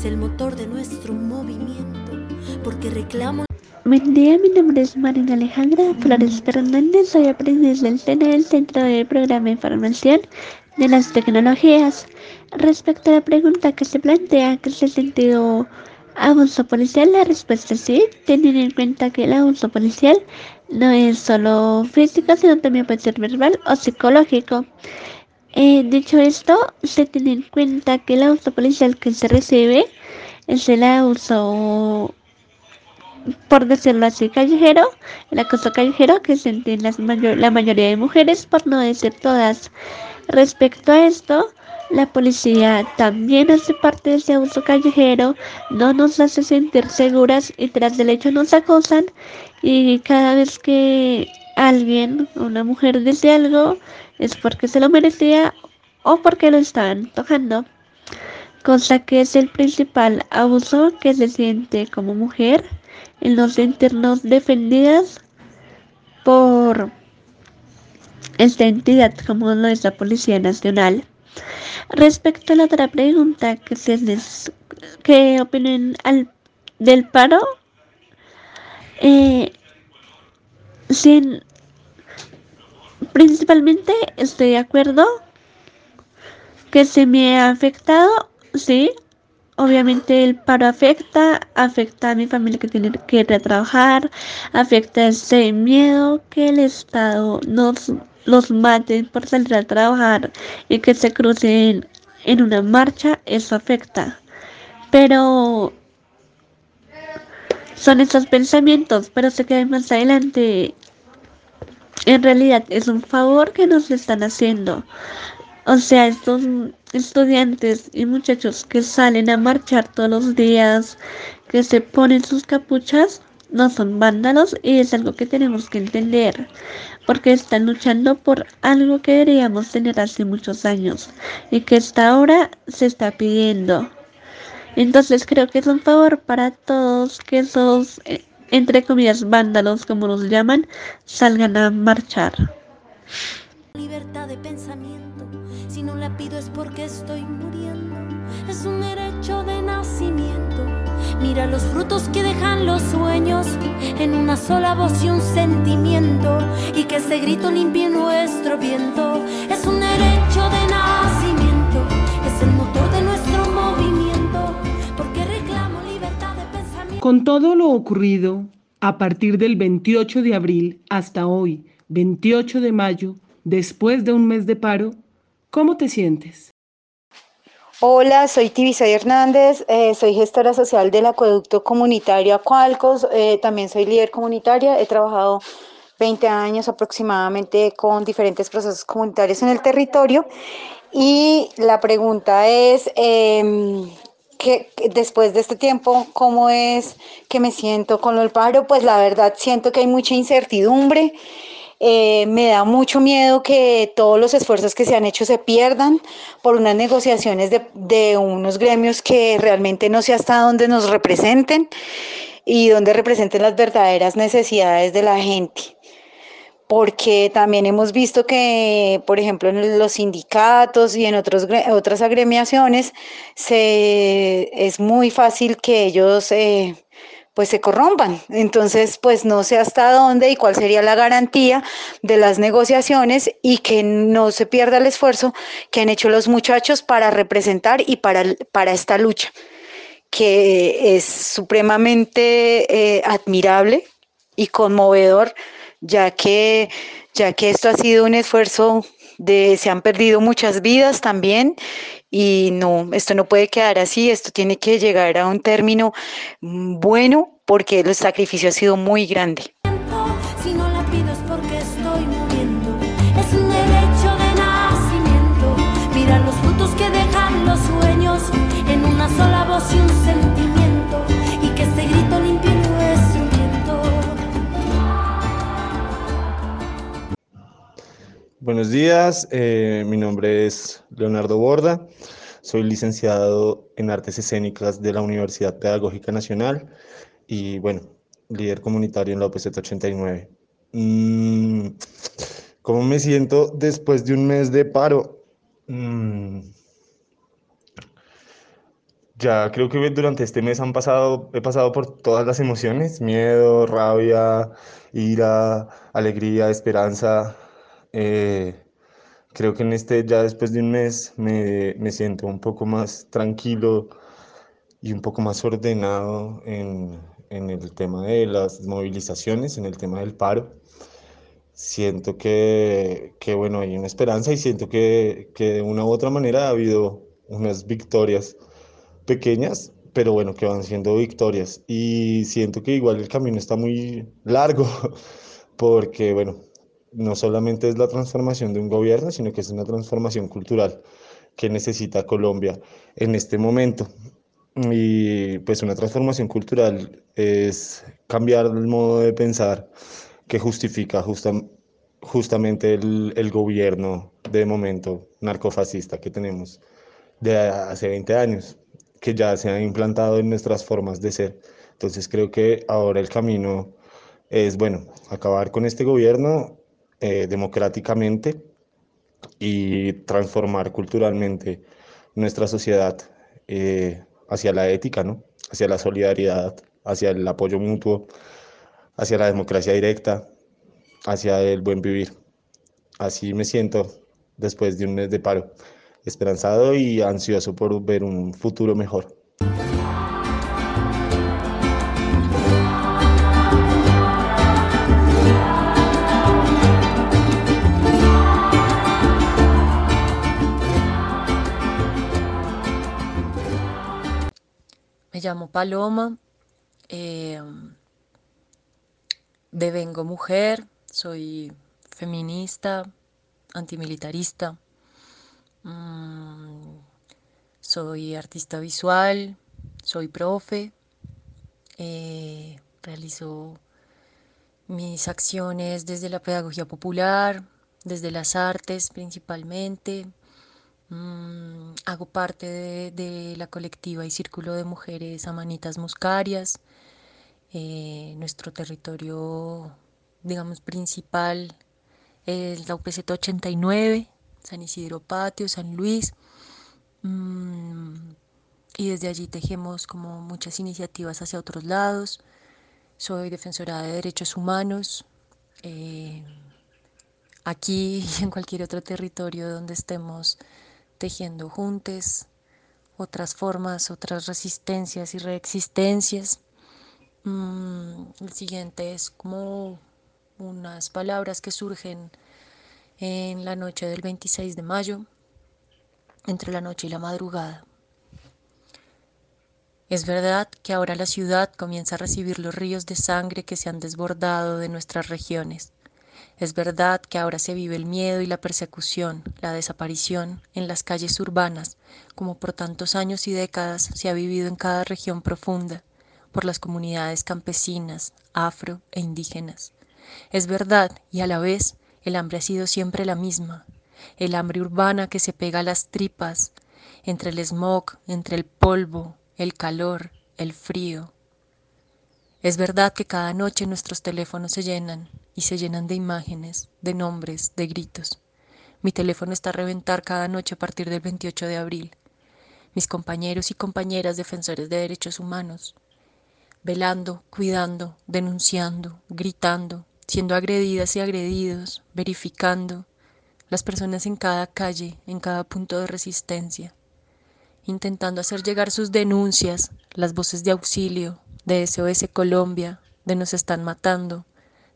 es el motor de nuestro movimiento, porque reclamo. Buen día, mi nombre es Marina Alejandra Flores Fernández, soy aprendiz del SENA del Centro del Programa de Información de las Tecnologías. Respecto a la pregunta que se plantea, que se ha sentido abuso policial, la respuesta es sí, teniendo en cuenta que el abuso policial no es solo físico, sino también puede ser verbal o psicológico. Eh, dicho esto, se tiene en cuenta que el abuso policial que se recibe es el abuso por decirlo así, callejero, el acoso callejero que sienten las la mayoría de mujeres, por no decir todas. Respecto a esto, la policía también hace parte de ese abuso callejero, no nos hace sentir seguras y tras del hecho nos acosan y cada vez que alguien, una mujer dice algo, es porque se lo merecía o porque lo estaban tocando cosa que es el principal abuso que se siente como mujer el no sentirnos defendidas por esta entidad como lo es la Policía Nacional. Respecto a la otra pregunta que se les, que opinen al, del paro, eh, sin, principalmente estoy de acuerdo que se me ha afectado, sí, obviamente el paro afecta, afecta a mi familia que tiene que ir a trabajar, afecta ese miedo que el Estado nos los mate por salir a trabajar y que se crucen en una marcha, eso afecta. Pero son esos pensamientos, pero se quedan más adelante. En realidad es un favor que nos están haciendo. O sea, estos estudiantes y muchachos que salen a marchar todos los días, que se ponen sus capuchas, no son vándalos y es algo que tenemos que entender, porque están luchando por algo que deberíamos tener hace muchos años y que hasta ahora se está pidiendo. Entonces creo que es un favor para todos que esos, eh, entre comillas, vándalos, como los llaman, salgan a marchar. Libertad de pensamiento, si no la pido es porque estoy muriendo. Es un derecho de nacimiento. Mira los frutos que dejan los sueños en una sola voz y un sentimiento. Y que ese grito limpie nuestro viento. Es un derecho Con todo lo ocurrido, a partir del 28 de abril hasta hoy, 28 de mayo, después de un mes de paro, ¿cómo te sientes? Hola, soy Tibisay Hernández, eh, soy gestora social del acueducto comunitario Acualcos, eh, también soy líder comunitaria, he trabajado 20 años aproximadamente con diferentes procesos comunitarios en el territorio y la pregunta es, eh, que después de este tiempo, ¿cómo es que me siento con el paro? Pues la verdad siento que hay mucha incertidumbre. Eh, me da mucho miedo que todos los esfuerzos que se han hecho se pierdan por unas negociaciones de, de unos gremios que realmente no sé hasta dónde nos representen y donde representen las verdaderas necesidades de la gente porque también hemos visto que, por ejemplo, en los sindicatos y en otros, otras agremiaciones, es muy fácil que ellos eh, pues se corrompan. Entonces, pues no sé hasta dónde y cuál sería la garantía de las negociaciones y que no se pierda el esfuerzo que han hecho los muchachos para representar y para, para esta lucha, que es supremamente eh, admirable y conmovedor ya que, ya que esto ha sido un esfuerzo de, se han perdido muchas vidas también y no, esto no puede quedar así, esto tiene que llegar a un término mm, bueno porque el sacrificio ha sido muy grande. Buenos días, eh, mi nombre es Leonardo Borda, soy licenciado en Artes Escénicas de la Universidad Pedagógica Nacional y bueno, líder comunitario en la OPZ 89. Mm, ¿Cómo me siento después de un mes de paro? Mm, ya creo que durante este mes han pasado, he pasado por todas las emociones, miedo, rabia, ira, alegría, esperanza. Eh, creo que en este, ya después de un mes, me, me siento un poco más tranquilo y un poco más ordenado en, en el tema de las movilizaciones, en el tema del paro. Siento que, que bueno, hay una esperanza y siento que, que de una u otra manera ha habido unas victorias pequeñas, pero bueno, que van siendo victorias. Y siento que igual el camino está muy largo, porque bueno, no solamente es la transformación de un gobierno, sino que es una transformación cultural que necesita Colombia en este momento. Y pues una transformación cultural es cambiar el modo de pensar que justifica justa, justamente el, el gobierno de momento narcofascista que tenemos de hace 20 años, que ya se ha implantado en nuestras formas de ser. Entonces creo que ahora el camino es, bueno, acabar con este gobierno eh, democráticamente y transformar culturalmente nuestra sociedad eh, hacia la ética, ¿no? hacia la solidaridad, hacia el apoyo mutuo, hacia la democracia directa, hacia el buen vivir. Así me siento después de un mes de paro, esperanzado y ansioso por ver un futuro mejor. Me llamo Paloma, eh, devengo mujer, soy feminista, antimilitarista, mm, soy artista visual, soy profe, eh, realizo mis acciones desde la pedagogía popular, desde las artes principalmente. Mm, hago parte de, la colectiva y círculo de mujeres amanitas muscarias. Eh, nuestro territorio, digamos, principal es la UPZ 89, San Isidro Patio, San Luis. Mm, y desde allí tejemos como muchas iniciativas hacia otros lados. Soy defensora de derechos humanos. eh, aquí y en cualquier otro territorio donde estemos tejiendo juntos otras formas, otras resistencias y reexistencias. Mm, el siguiente es como unas palabras que surgen en la noche del 26 de mayo, entre la noche y la madrugada. Es verdad que ahora la ciudad comienza a recibir los ríos de sangre que se han desbordado de nuestras regiones. Es verdad que ahora se vive el miedo y la persecución, la desaparición en las calles urbanas, como por tantos años y décadas se ha vivido en cada región profunda, por las comunidades campesinas, afro e indígenas. Es verdad, y a la vez, el hambre ha sido siempre la misma, el hambre urbana que se pega a las tripas, entre el smog, entre el polvo, el calor, el frío. Es verdad que cada noche nuestros teléfonos se llenan, y se llenan de imágenes, de nombres, de gritos. Mi teléfono está a reventar cada noche a partir del 28 de abril. Mis compañeros y compañeras defensores de derechos humanos, velando, cuidando, denunciando, gritando, siendo agredidas y agredidos, verificando, las personas en cada calle, en cada punto de resistencia, intentando hacer llegar sus denuncias, las voces de auxilio, de SOS Colombia, de nos están matando,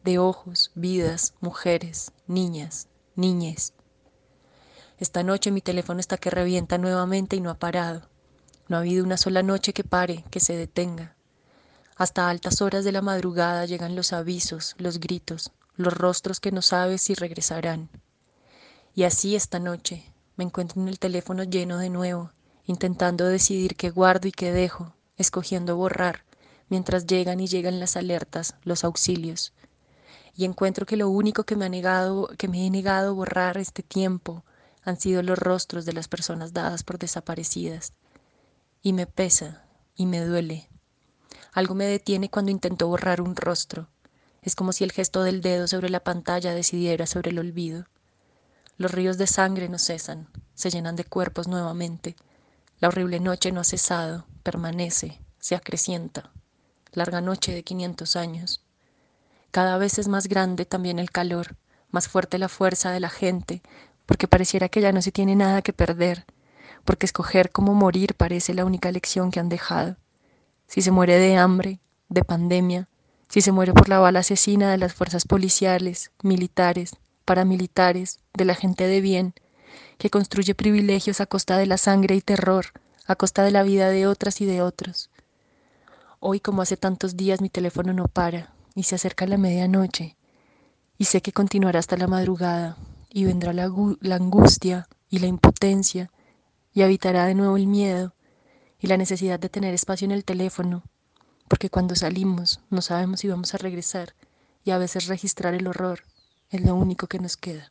de ojos, vidas, mujeres, niñas, niñes. Esta noche mi teléfono está que revienta nuevamente y no ha parado. No ha habido una sola noche que pare, que se detenga. Hasta altas horas de la madrugada llegan los avisos, los gritos, los rostros que no sabes si regresarán. Y así esta noche me encuentro en el teléfono lleno de nuevo, intentando decidir qué guardo y qué dejo, escogiendo borrar, mientras llegan y llegan las alertas, los auxilios. Y encuentro que lo único que me ha negado, que me he negado a borrar este tiempo, han sido los rostros de las personas dadas por desaparecidas. Y me pesa, y me duele. Algo me detiene cuando intento borrar un rostro. Es como si el gesto del dedo sobre la pantalla decidiera sobre el olvido. Los ríos de sangre no cesan, se llenan de cuerpos nuevamente. La horrible noche no ha cesado, permanece, se acrecienta. Larga noche de 500 años. Cada vez es más grande también el calor, más fuerte la fuerza de la gente, porque pareciera que ya no se tiene nada que perder, porque escoger cómo morir parece la única lección que han dejado. Si se muere de hambre, de pandemia, si se muere por la bala asesina de las fuerzas policiales, militares, paramilitares, de la gente de bien, que construye privilegios a costa de la sangre y terror, a costa de la vida de otras y de otros. Hoy, como hace tantos días, mi teléfono no para, y se acerca la medianoche, y sé que continuará hasta la madrugada, y vendrá la, la angustia y la impotencia, y habitará de nuevo el miedo y la necesidad de tener espacio en el teléfono, porque cuando salimos no sabemos si vamos a regresar, y a veces registrar el horror es lo único que nos queda.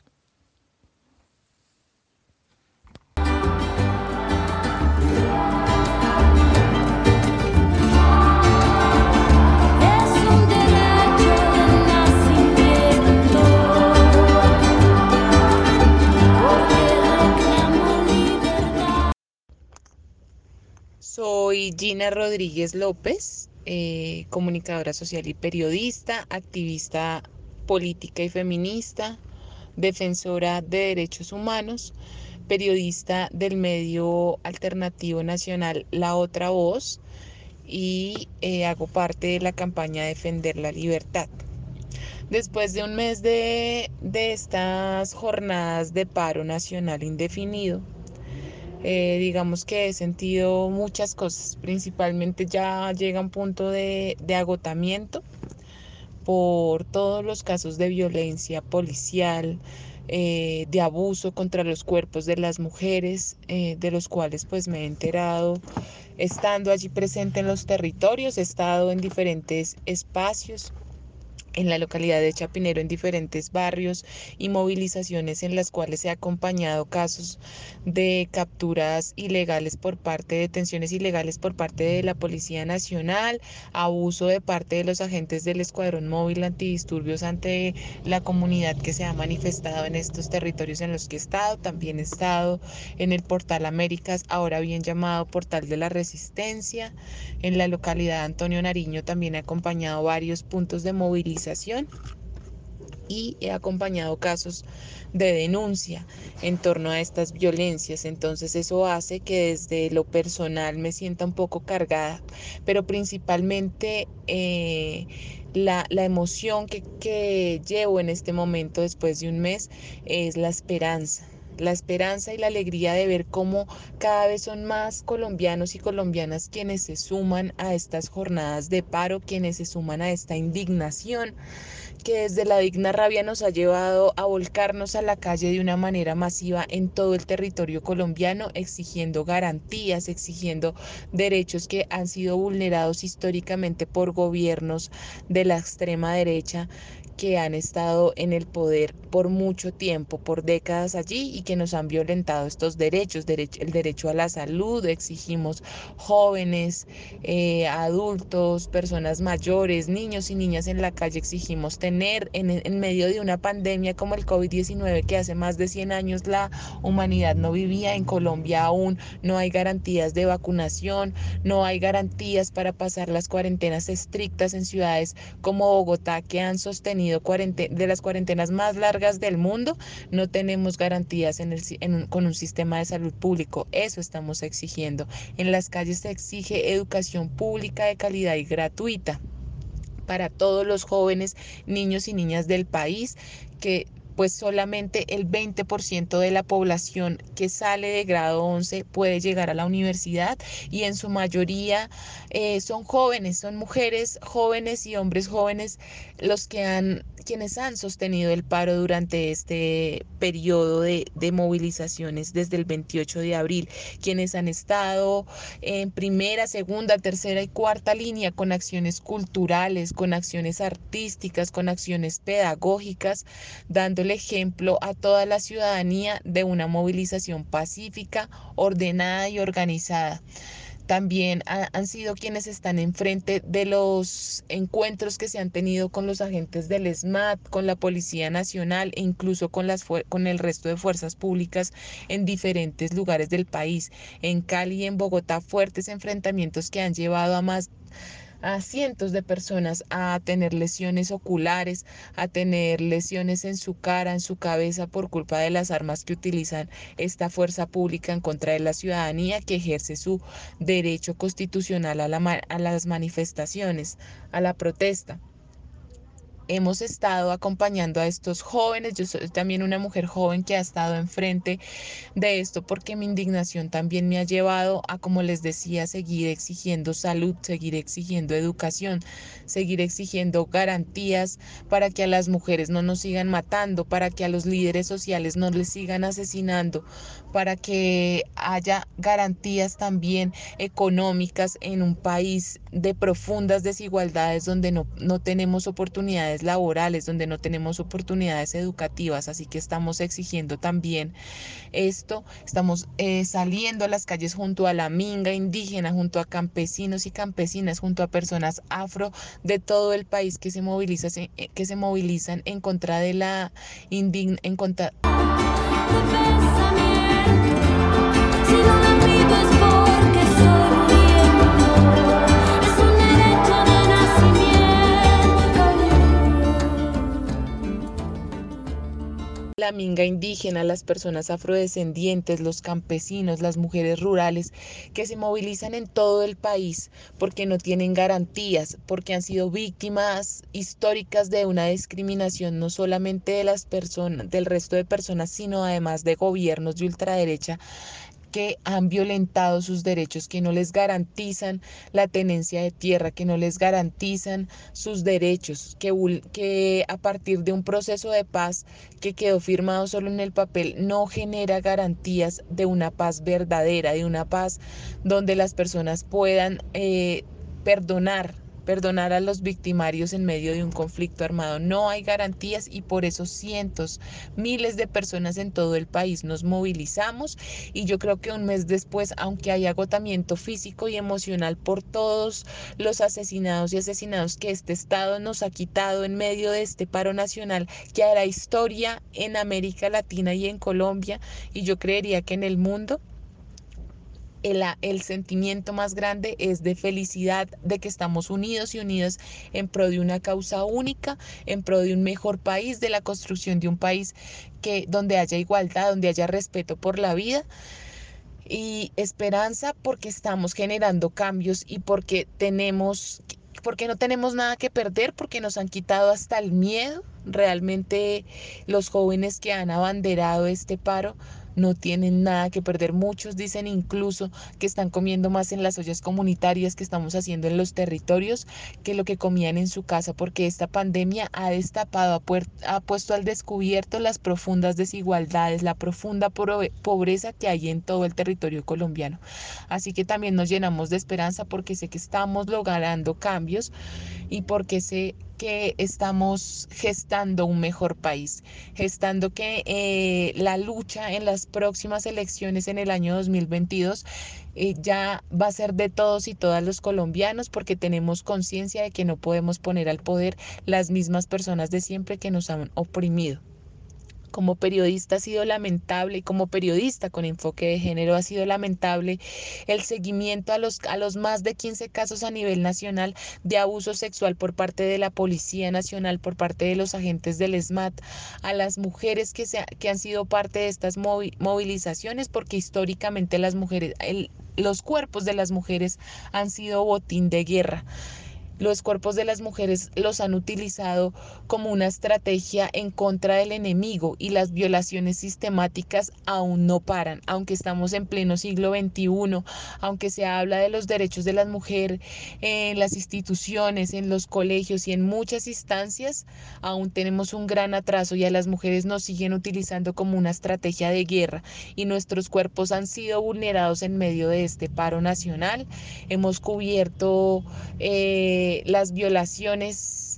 Soy Gina Rodríguez López, eh, comunicadora social y periodista, activista política y feminista, defensora de derechos humanos, periodista del medio alternativo nacional La Otra Voz y eh, hago parte de la campaña Defender la Libertad. Después de un mes de, de estas jornadas de paro nacional indefinido, eh, digamos que he sentido muchas cosas, principalmente ya llega un punto de, agotamiento por todos los casos de violencia policial, eh, de abuso contra los cuerpos de las mujeres, eh, de los cuales pues me he enterado estando allí presente en los territorios, he estado en diferentes espacios en la localidad de Chapinero en diferentes barrios y movilizaciones en las cuales se ha acompañado casos de capturas ilegales por parte, de detenciones ilegales por parte de la Policía Nacional, abuso de parte de los agentes del Escuadrón Móvil Antidisturbios ante la comunidad que se ha manifestado en estos territorios en los que he estado. También he estado en el Portal Américas, ahora bien llamado Portal de la Resistencia. En la localidad Antonio Nariño también he acompañado varios puntos de movilización y he acompañado casos de denuncia en torno a estas violencias. Entonces eso hace que desde lo personal me sienta un poco cargada, pero principalmente eh, la, emoción que, que llevo en este momento después de un mes es la esperanza la esperanza y la alegría de ver cómo cada vez son más colombianos y colombianas quienes se suman a estas jornadas de paro, quienes se suman a esta indignación que desde la digna rabia nos ha llevado a volcarnos a la calle de una manera masiva en todo el territorio colombiano, exigiendo garantías, exigiendo derechos que han sido vulnerados históricamente por gobiernos de la extrema derecha que han estado en el poder por mucho tiempo, por décadas allí y que nos han violentado estos derechos, el derecho a la salud, exigimos jóvenes, eh, adultos, personas mayores, niños y niñas en la calle, exigimos tener en, en medio de una pandemia como el COVID-19 que hace más de 100 años la humanidad no vivía, en Colombia aún no hay garantías de vacunación, no hay garantías para pasar las cuarentenas estrictas en ciudades como Bogotá que han sostenido de las cuarentenas más largas del mundo, no tenemos garantías en el, con un sistema de salud público. Eso estamos exigiendo. En las calles se exige educación pública de calidad y gratuita para todos los jóvenes, niños y niñas del país que pues solamente el 20% de la población que sale de grado 11 puede llegar a la universidad y en su mayoría eh, son jóvenes, son mujeres jóvenes y hombres jóvenes los que han quienes han sostenido el paro durante este periodo de, de, movilizaciones desde el 28 de abril, quienes han estado en primera, segunda, tercera y cuarta línea con acciones culturales, con acciones artísticas, con acciones pedagógicas, dando el ejemplo a toda la ciudadanía de una movilización pacífica, ordenada y organizada también han sido quienes están enfrente de los encuentros que se han tenido con los agentes del SMAT, con la Policía Nacional e incluso con, las, con el resto de fuerzas públicas en diferentes lugares del país. En Cali y en Bogotá, fuertes enfrentamientos que han llevado a más a cientos de personas a tener lesiones oculares, a tener lesiones en su cara, en su cabeza por culpa de las armas que utilizan esta fuerza pública en contra de la ciudadanía que ejerce su derecho constitucional a, la, a las manifestaciones, a la protesta hemos estado acompañando a estos jóvenes. Yo soy también una mujer joven que ha estado enfrente de esto porque mi indignación también me ha llevado a, como les decía, seguir exigiendo salud, seguir exigiendo educación, seguir exigiendo garantías para que a las mujeres no nos sigan matando, para que a los líderes sociales no les sigan asesinando, para que haya garantías también económicas en un país de profundas desigualdades donde no, no tenemos oportunidades laborales, donde no tenemos oportunidades educativas, así que estamos exigiendo también esto, estamos eh, saliendo a las calles junto a la minga indígena, junto a campesinos y campesinas, junto a personas afro de todo el país que se, moviliza, eh, que se movilizan en contra de la indigna, en contra... la minga indígena, las personas afrodescendientes, los campesinos, las mujeres rurales que se movilizan en todo el país porque no tienen garantías, porque han sido víctimas históricas de una discriminación no solamente de las personas, del resto de personas, sino además de gobiernos de ultraderecha que han violentado sus derechos, que no les garantizan la tenencia de tierra, que no les garantizan sus derechos, que, a partir de un proceso de paz que quedó firmado solo en el papel no genera garantías de una paz verdadera, de una paz donde las personas puedan eh, perdonar perdonar a los victimarios en medio de un conflicto armado. No hay garantías y por eso cientos, miles de personas en todo el país nos movilizamos y yo creo que un mes después, aunque hay agotamiento físico y emocional por todos los asesinados y asesinados que este Estado nos ha quitado en medio de este paro nacional que hará historia en América Latina y en Colombia y yo creería que en el mundo, el, sentimiento más grande es de felicidad, de que estamos unidos y unidos en pro de una causa única, en pro de un mejor país, de la construcción de un país que, donde haya igualdad, donde haya respeto por la vida y esperanza porque estamos generando cambios y porque tenemos porque no tenemos nada que perder, porque nos han quitado hasta el miedo. Realmente los jóvenes que han abanderado este paro no tienen nada que perder. Muchos dicen incluso que están comiendo más en las ollas comunitarias que estamos haciendo en los territorios que lo que comían en su casa, porque esta pandemia ha destapado, ha, puesto al descubierto las profundas desigualdades, la profunda pobreza que hay en todo el territorio colombiano. Así que también nos llenamos de esperanza porque sé que estamos logrando cambios y porque sé que estamos gestando un mejor país, gestando que eh, la lucha en las próximas elecciones en el año 2022 eh, ya va a ser de todos y todas los colombianos porque tenemos conciencia de que no podemos poner al poder las mismas personas de siempre que nos han oprimido como periodista ha sido lamentable y como periodista con enfoque de género ha sido lamentable el seguimiento a los, a los más de 15 casos a nivel nacional de abuso sexual por parte de la Policía Nacional, por parte de los agentes del SMAT, a las mujeres que, se, que han sido parte de estas movilizaciones, porque históricamente las mujeres, los cuerpos de las mujeres han sido botín de guerra los cuerpos de las mujeres los han utilizado como una estrategia en contra del enemigo y las violaciones sistemáticas aún no paran, aunque estamos en pleno siglo XXI, aunque se habla de los derechos de las mujeres en las instituciones, en los colegios y en muchas instancias, aún tenemos un gran atraso y a las mujeres nos siguen utilizando como una estrategia de guerra y nuestros cuerpos han sido vulnerados en medio de este paro nacional. Hemos cubierto... Eh, las violaciones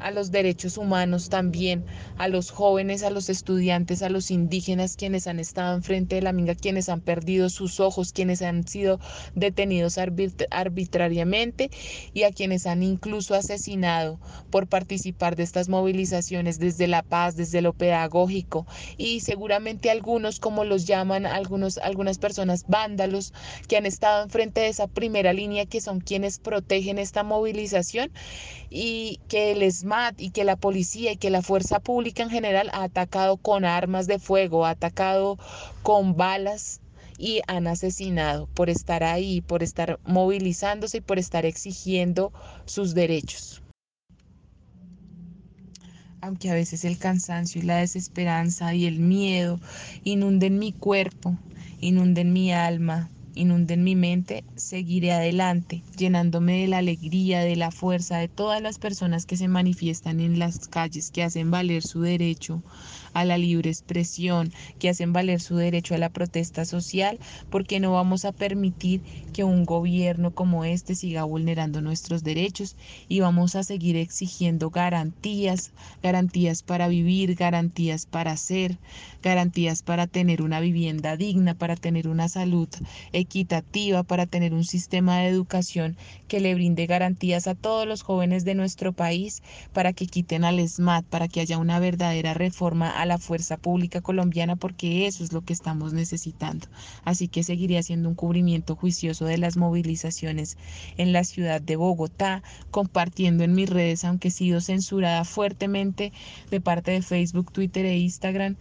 a los derechos humanos también, a los jóvenes, a los estudiantes, a los indígenas quienes han estado enfrente de la minga, quienes han perdido sus ojos, quienes han sido detenidos arbitrariamente y a quienes han incluso asesinado por participar de estas movilizaciones desde la paz, desde lo pedagógico. Y seguramente algunos, como los llaman algunos, algunas personas vándalos que han estado enfrente de esa primera línea que son quienes protegen esta movilización y que les y que la policía y que la fuerza pública en general ha atacado con armas de fuego, ha atacado con balas y han asesinado por estar ahí, por estar movilizándose y por estar exigiendo sus derechos. Aunque a veces el cansancio y la desesperanza y el miedo inunden mi cuerpo, inunden mi alma, inunden mi mente, seguiré adelante, llenándome de la alegría, de la fuerza de todas las personas que se manifiestan en las calles, que hacen valer su derecho a la libre expresión, que hacen valer su derecho a la protesta social, porque no vamos a permitir que un gobierno como este siga vulnerando nuestros derechos y vamos a seguir exigiendo garantías, garantías para vivir, garantías para ser, garantías para tener una vivienda digna, para tener una salud equitativa, para tener un sistema de educación que le brinde garantías a todos los jóvenes de nuestro país, para que quiten al SMAT, para que haya una verdadera reforma a la fuerza pública colombiana porque eso es lo que estamos necesitando. Así que seguiré haciendo un cubrimiento juicioso de las movilizaciones en la ciudad de Bogotá, compartiendo en mis redes, aunque he sido censurada fuertemente de parte de Facebook, Twitter e Instagram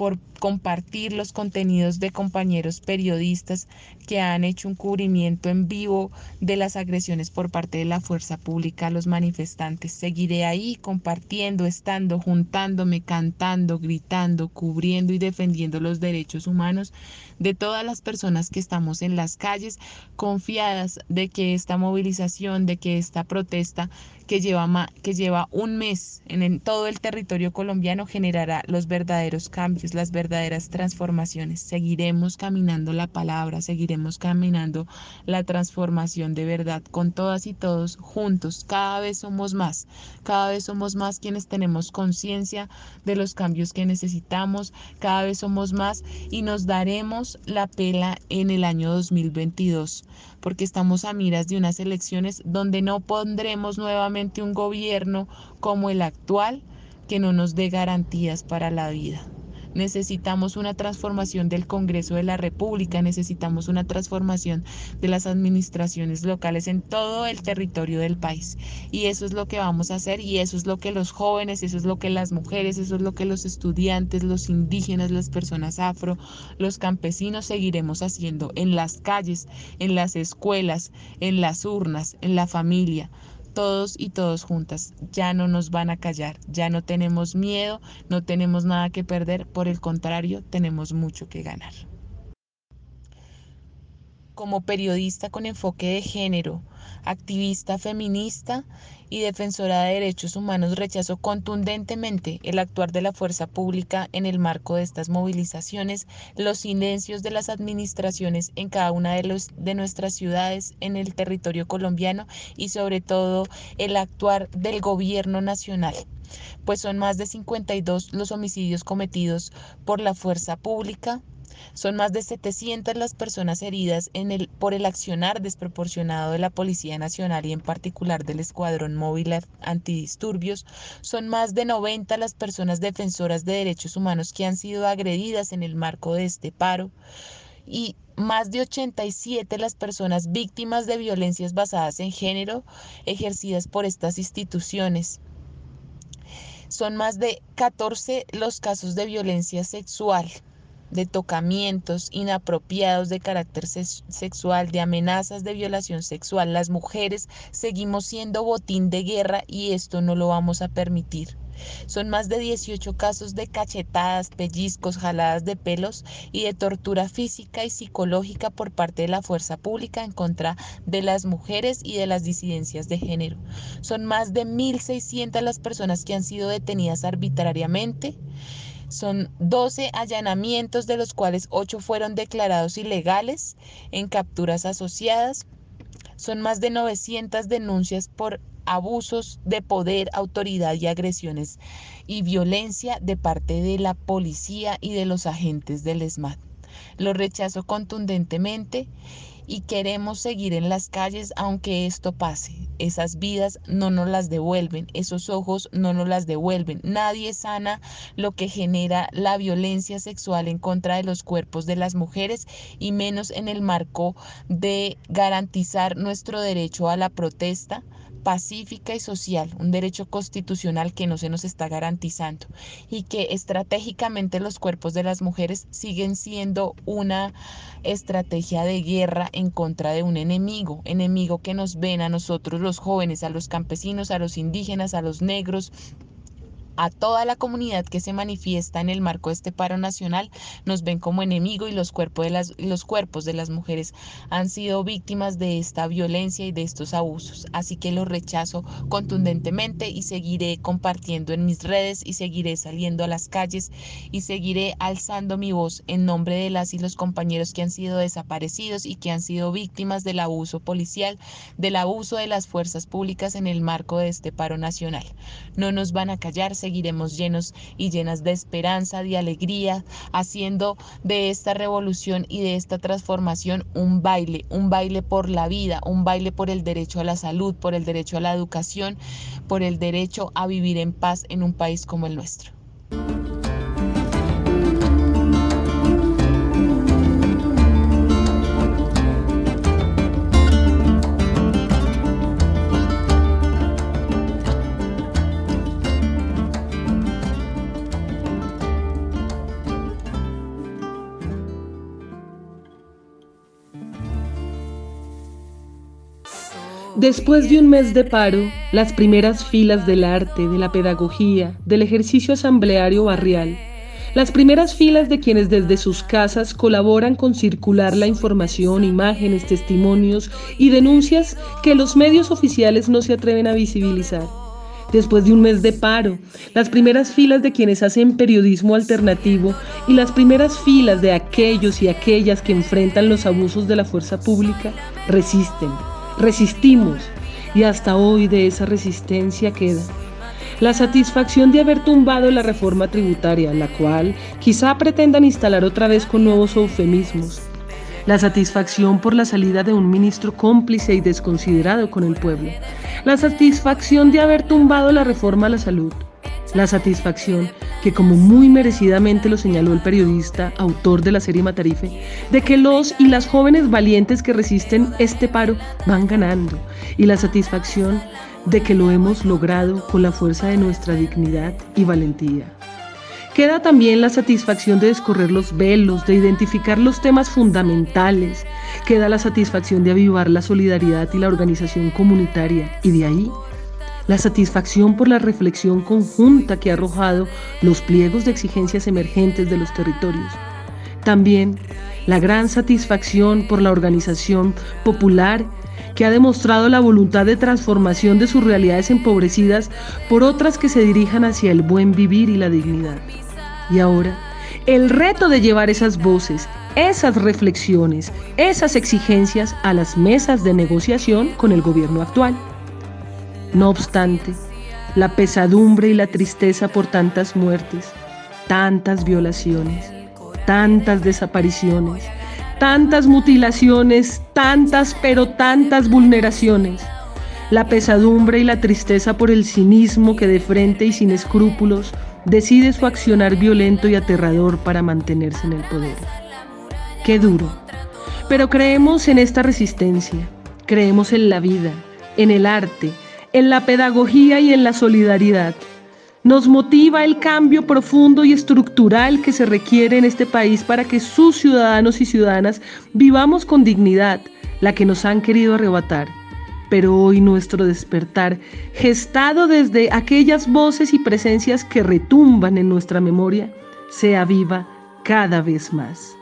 por compartir los contenidos de compañeros periodistas que han hecho un cubrimiento en vivo de las agresiones por parte de la fuerza pública a los manifestantes. Seguiré ahí compartiendo, estando, juntándome, cantando, gritando, cubriendo y defendiendo los derechos humanos de todas las personas que estamos en las calles, confiadas de que esta movilización, de que esta protesta que lleva, que lleva un mes en, todo el territorio colombiano generará los verdaderos cambios, las verdaderas transformaciones. Seguiremos caminando la palabra, seguiremos caminando la transformación de verdad con todas y todos juntos. Cada vez somos más, cada vez somos más quienes tenemos conciencia de los cambios que necesitamos, cada vez somos más y nos daremos la pela en el año 2022 porque estamos a miras de unas elecciones donde no pondremos nuevamente un gobierno como el actual que no nos dé garantías para la vida. Necesitamos una transformación del Congreso de la República, necesitamos una transformación de las administraciones locales en todo el territorio del país. Y eso es lo que vamos a hacer y eso es lo que los jóvenes, eso es lo que las mujeres, eso es lo que los estudiantes, los indígenas, las personas afro, los campesinos seguiremos haciendo en las calles, en las escuelas, en las urnas, en la familia todos y todos juntas. Ya no nos van a callar, ya no tenemos miedo, no tenemos nada que perder, por el contrario, tenemos mucho que ganar. Como periodista con enfoque de género, activista feminista y defensora de derechos humanos, rechazo contundentemente el actuar de la fuerza pública en el marco de estas movilizaciones, los silencios de las administraciones en cada una de, de nuestras ciudades, en el territorio colombiano y sobre todo el actuar del gobierno nacional pues son más de 52 los homicidios cometidos por la fuerza pública, son más de 700 las personas heridas por el accionar desproporcionado de la Policía Nacional y en particular del Escuadrón Móvil Antidisturbios. Son más de 90 las personas defensoras de derechos humanos que han sido agredidas en el marco de este paro y más de 87 las personas víctimas de violencias basadas en género ejercidas por estas instituciones. Son más de 14 los casos de violencia sexual de tocamientos inapropiados de carácter sexual, de amenazas de violación sexual. Las mujeres seguimos siendo botín de guerra y esto no lo vamos a permitir. Son más de 18 casos de cachetadas, pellizcos, jaladas de pelos y de tortura física y psicológica por parte de la fuerza pública en contra de las mujeres y de las disidencias de género. Son más de 1.600 las personas que han sido detenidas arbitrariamente son 12 allanamientos, de los cuales 8 fueron declarados ilegales en capturas asociadas. Son más de 900 denuncias por abusos de poder, autoridad y agresiones y violencia de parte de la policía y de los agentes del ESMAD. Lo rechazo contundentemente y queremos seguir en las calles aunque esto pase. Esas vidas no nos las devuelven, esos ojos no nos las devuelven. Nadie sana lo que genera la violencia sexual en contra de los cuerpos de las mujeres y menos en el marco de garantizar nuestro derecho a la protesta pacífica y social, un derecho constitucional que no se nos está garantizando y que estratégicamente los cuerpos de las mujeres siguen siendo una estrategia de guerra en contra de un enemigo, enemigo que nos ven a nosotros los jóvenes, a los campesinos, a los indígenas, a los negros, a toda la comunidad que se manifiesta en el marco de este paro nacional nos ven como enemigo y los cuerpos de las, los cuerpos de las mujeres han sido víctimas de esta violencia y de estos abusos. Así que lo rechazo contundentemente y seguiré compartiendo en mis redes y seguiré saliendo a las calles y seguiré alzando mi voz en nombre de las y los compañeros que han sido desaparecidos y que han sido víctimas del abuso policial, del abuso de las fuerzas públicas en el marco de este paro nacional. No nos van a callar, seguiremos llenos y llenas de esperanza, de alegría, haciendo de esta revolución y de esta transformación un baile, un baile por la vida, un baile por el derecho a la salud, por el derecho a la educación, por el derecho a vivir en paz en un país como el nuestro. Después de un mes de paro, las primeras filas del arte, de la pedagogía, del ejercicio asambleario barrial, las primeras filas de quienes desde sus casas colaboran con circular la información, imágenes, testimonios y denuncias que los medios oficiales no se atreven a visibilizar. Después de un mes de paro, las primeras filas de quienes hacen periodismo alternativo y las primeras filas de aquellos y aquellas que enfrentan los abusos de la fuerza pública resisten Resistimos y hasta hoy de esa resistencia queda la satisfacción de haber tumbado la reforma tributaria, la cual quizá pretendan instalar otra vez con nuevos eufemismos. La satisfacción por la salida de un ministro cómplice y desconsiderado con el pueblo. La satisfacción de haber tumbado la reforma a la salud la satisfacción que como muy merecidamente lo señaló el periodista, autor de la serie Matarife, de que los y las jóvenes valientes que resisten este paro van ganando y la satisfacción de que lo hemos logrado con la fuerza de nuestra dignidad y valentía. Queda también la satisfacción de descorrer los velos, de identificar los temas fundamentales. Queda la satisfacción de avivar la solidaridad y la organización comunitaria. Y de ahí, la satisfacción por la reflexión conjunta que ha arrojado los pliegos de exigencias emergentes de los territorios. También la gran satisfacción por la organización popular que ha demostrado la voluntad de transformación de sus realidades empobrecidas por otras que se dirijan hacia el buen vivir y la dignidad. Y ahora, el reto de llevar esas voces, esas reflexiones, esas exigencias a las mesas de negociación con el gobierno actual. No obstante, la pesadumbre y la tristeza por tantas muertes, tantas violaciones, tantas desapariciones, tantas mutilaciones, tantas pero tantas vulneraciones. La pesadumbre y la tristeza por el cinismo que de frente y sin escrúpulos decide su accionar violento y aterrador para mantenerse en el poder. Qué duro. Pero creemos en esta resistencia, creemos en la vida, en el arte, en la pedagogía y en la solidaridad. Nos motiva el cambio profundo y estructural que se requiere en este país para que sus ciudadanos y ciudadanas vivamos con dignidad, la que nos han querido arrebatar pero hoy nuestro despertar, gestado desde aquellas voces y presencias que retumban en nuestra memoria, sea viva cada vez más.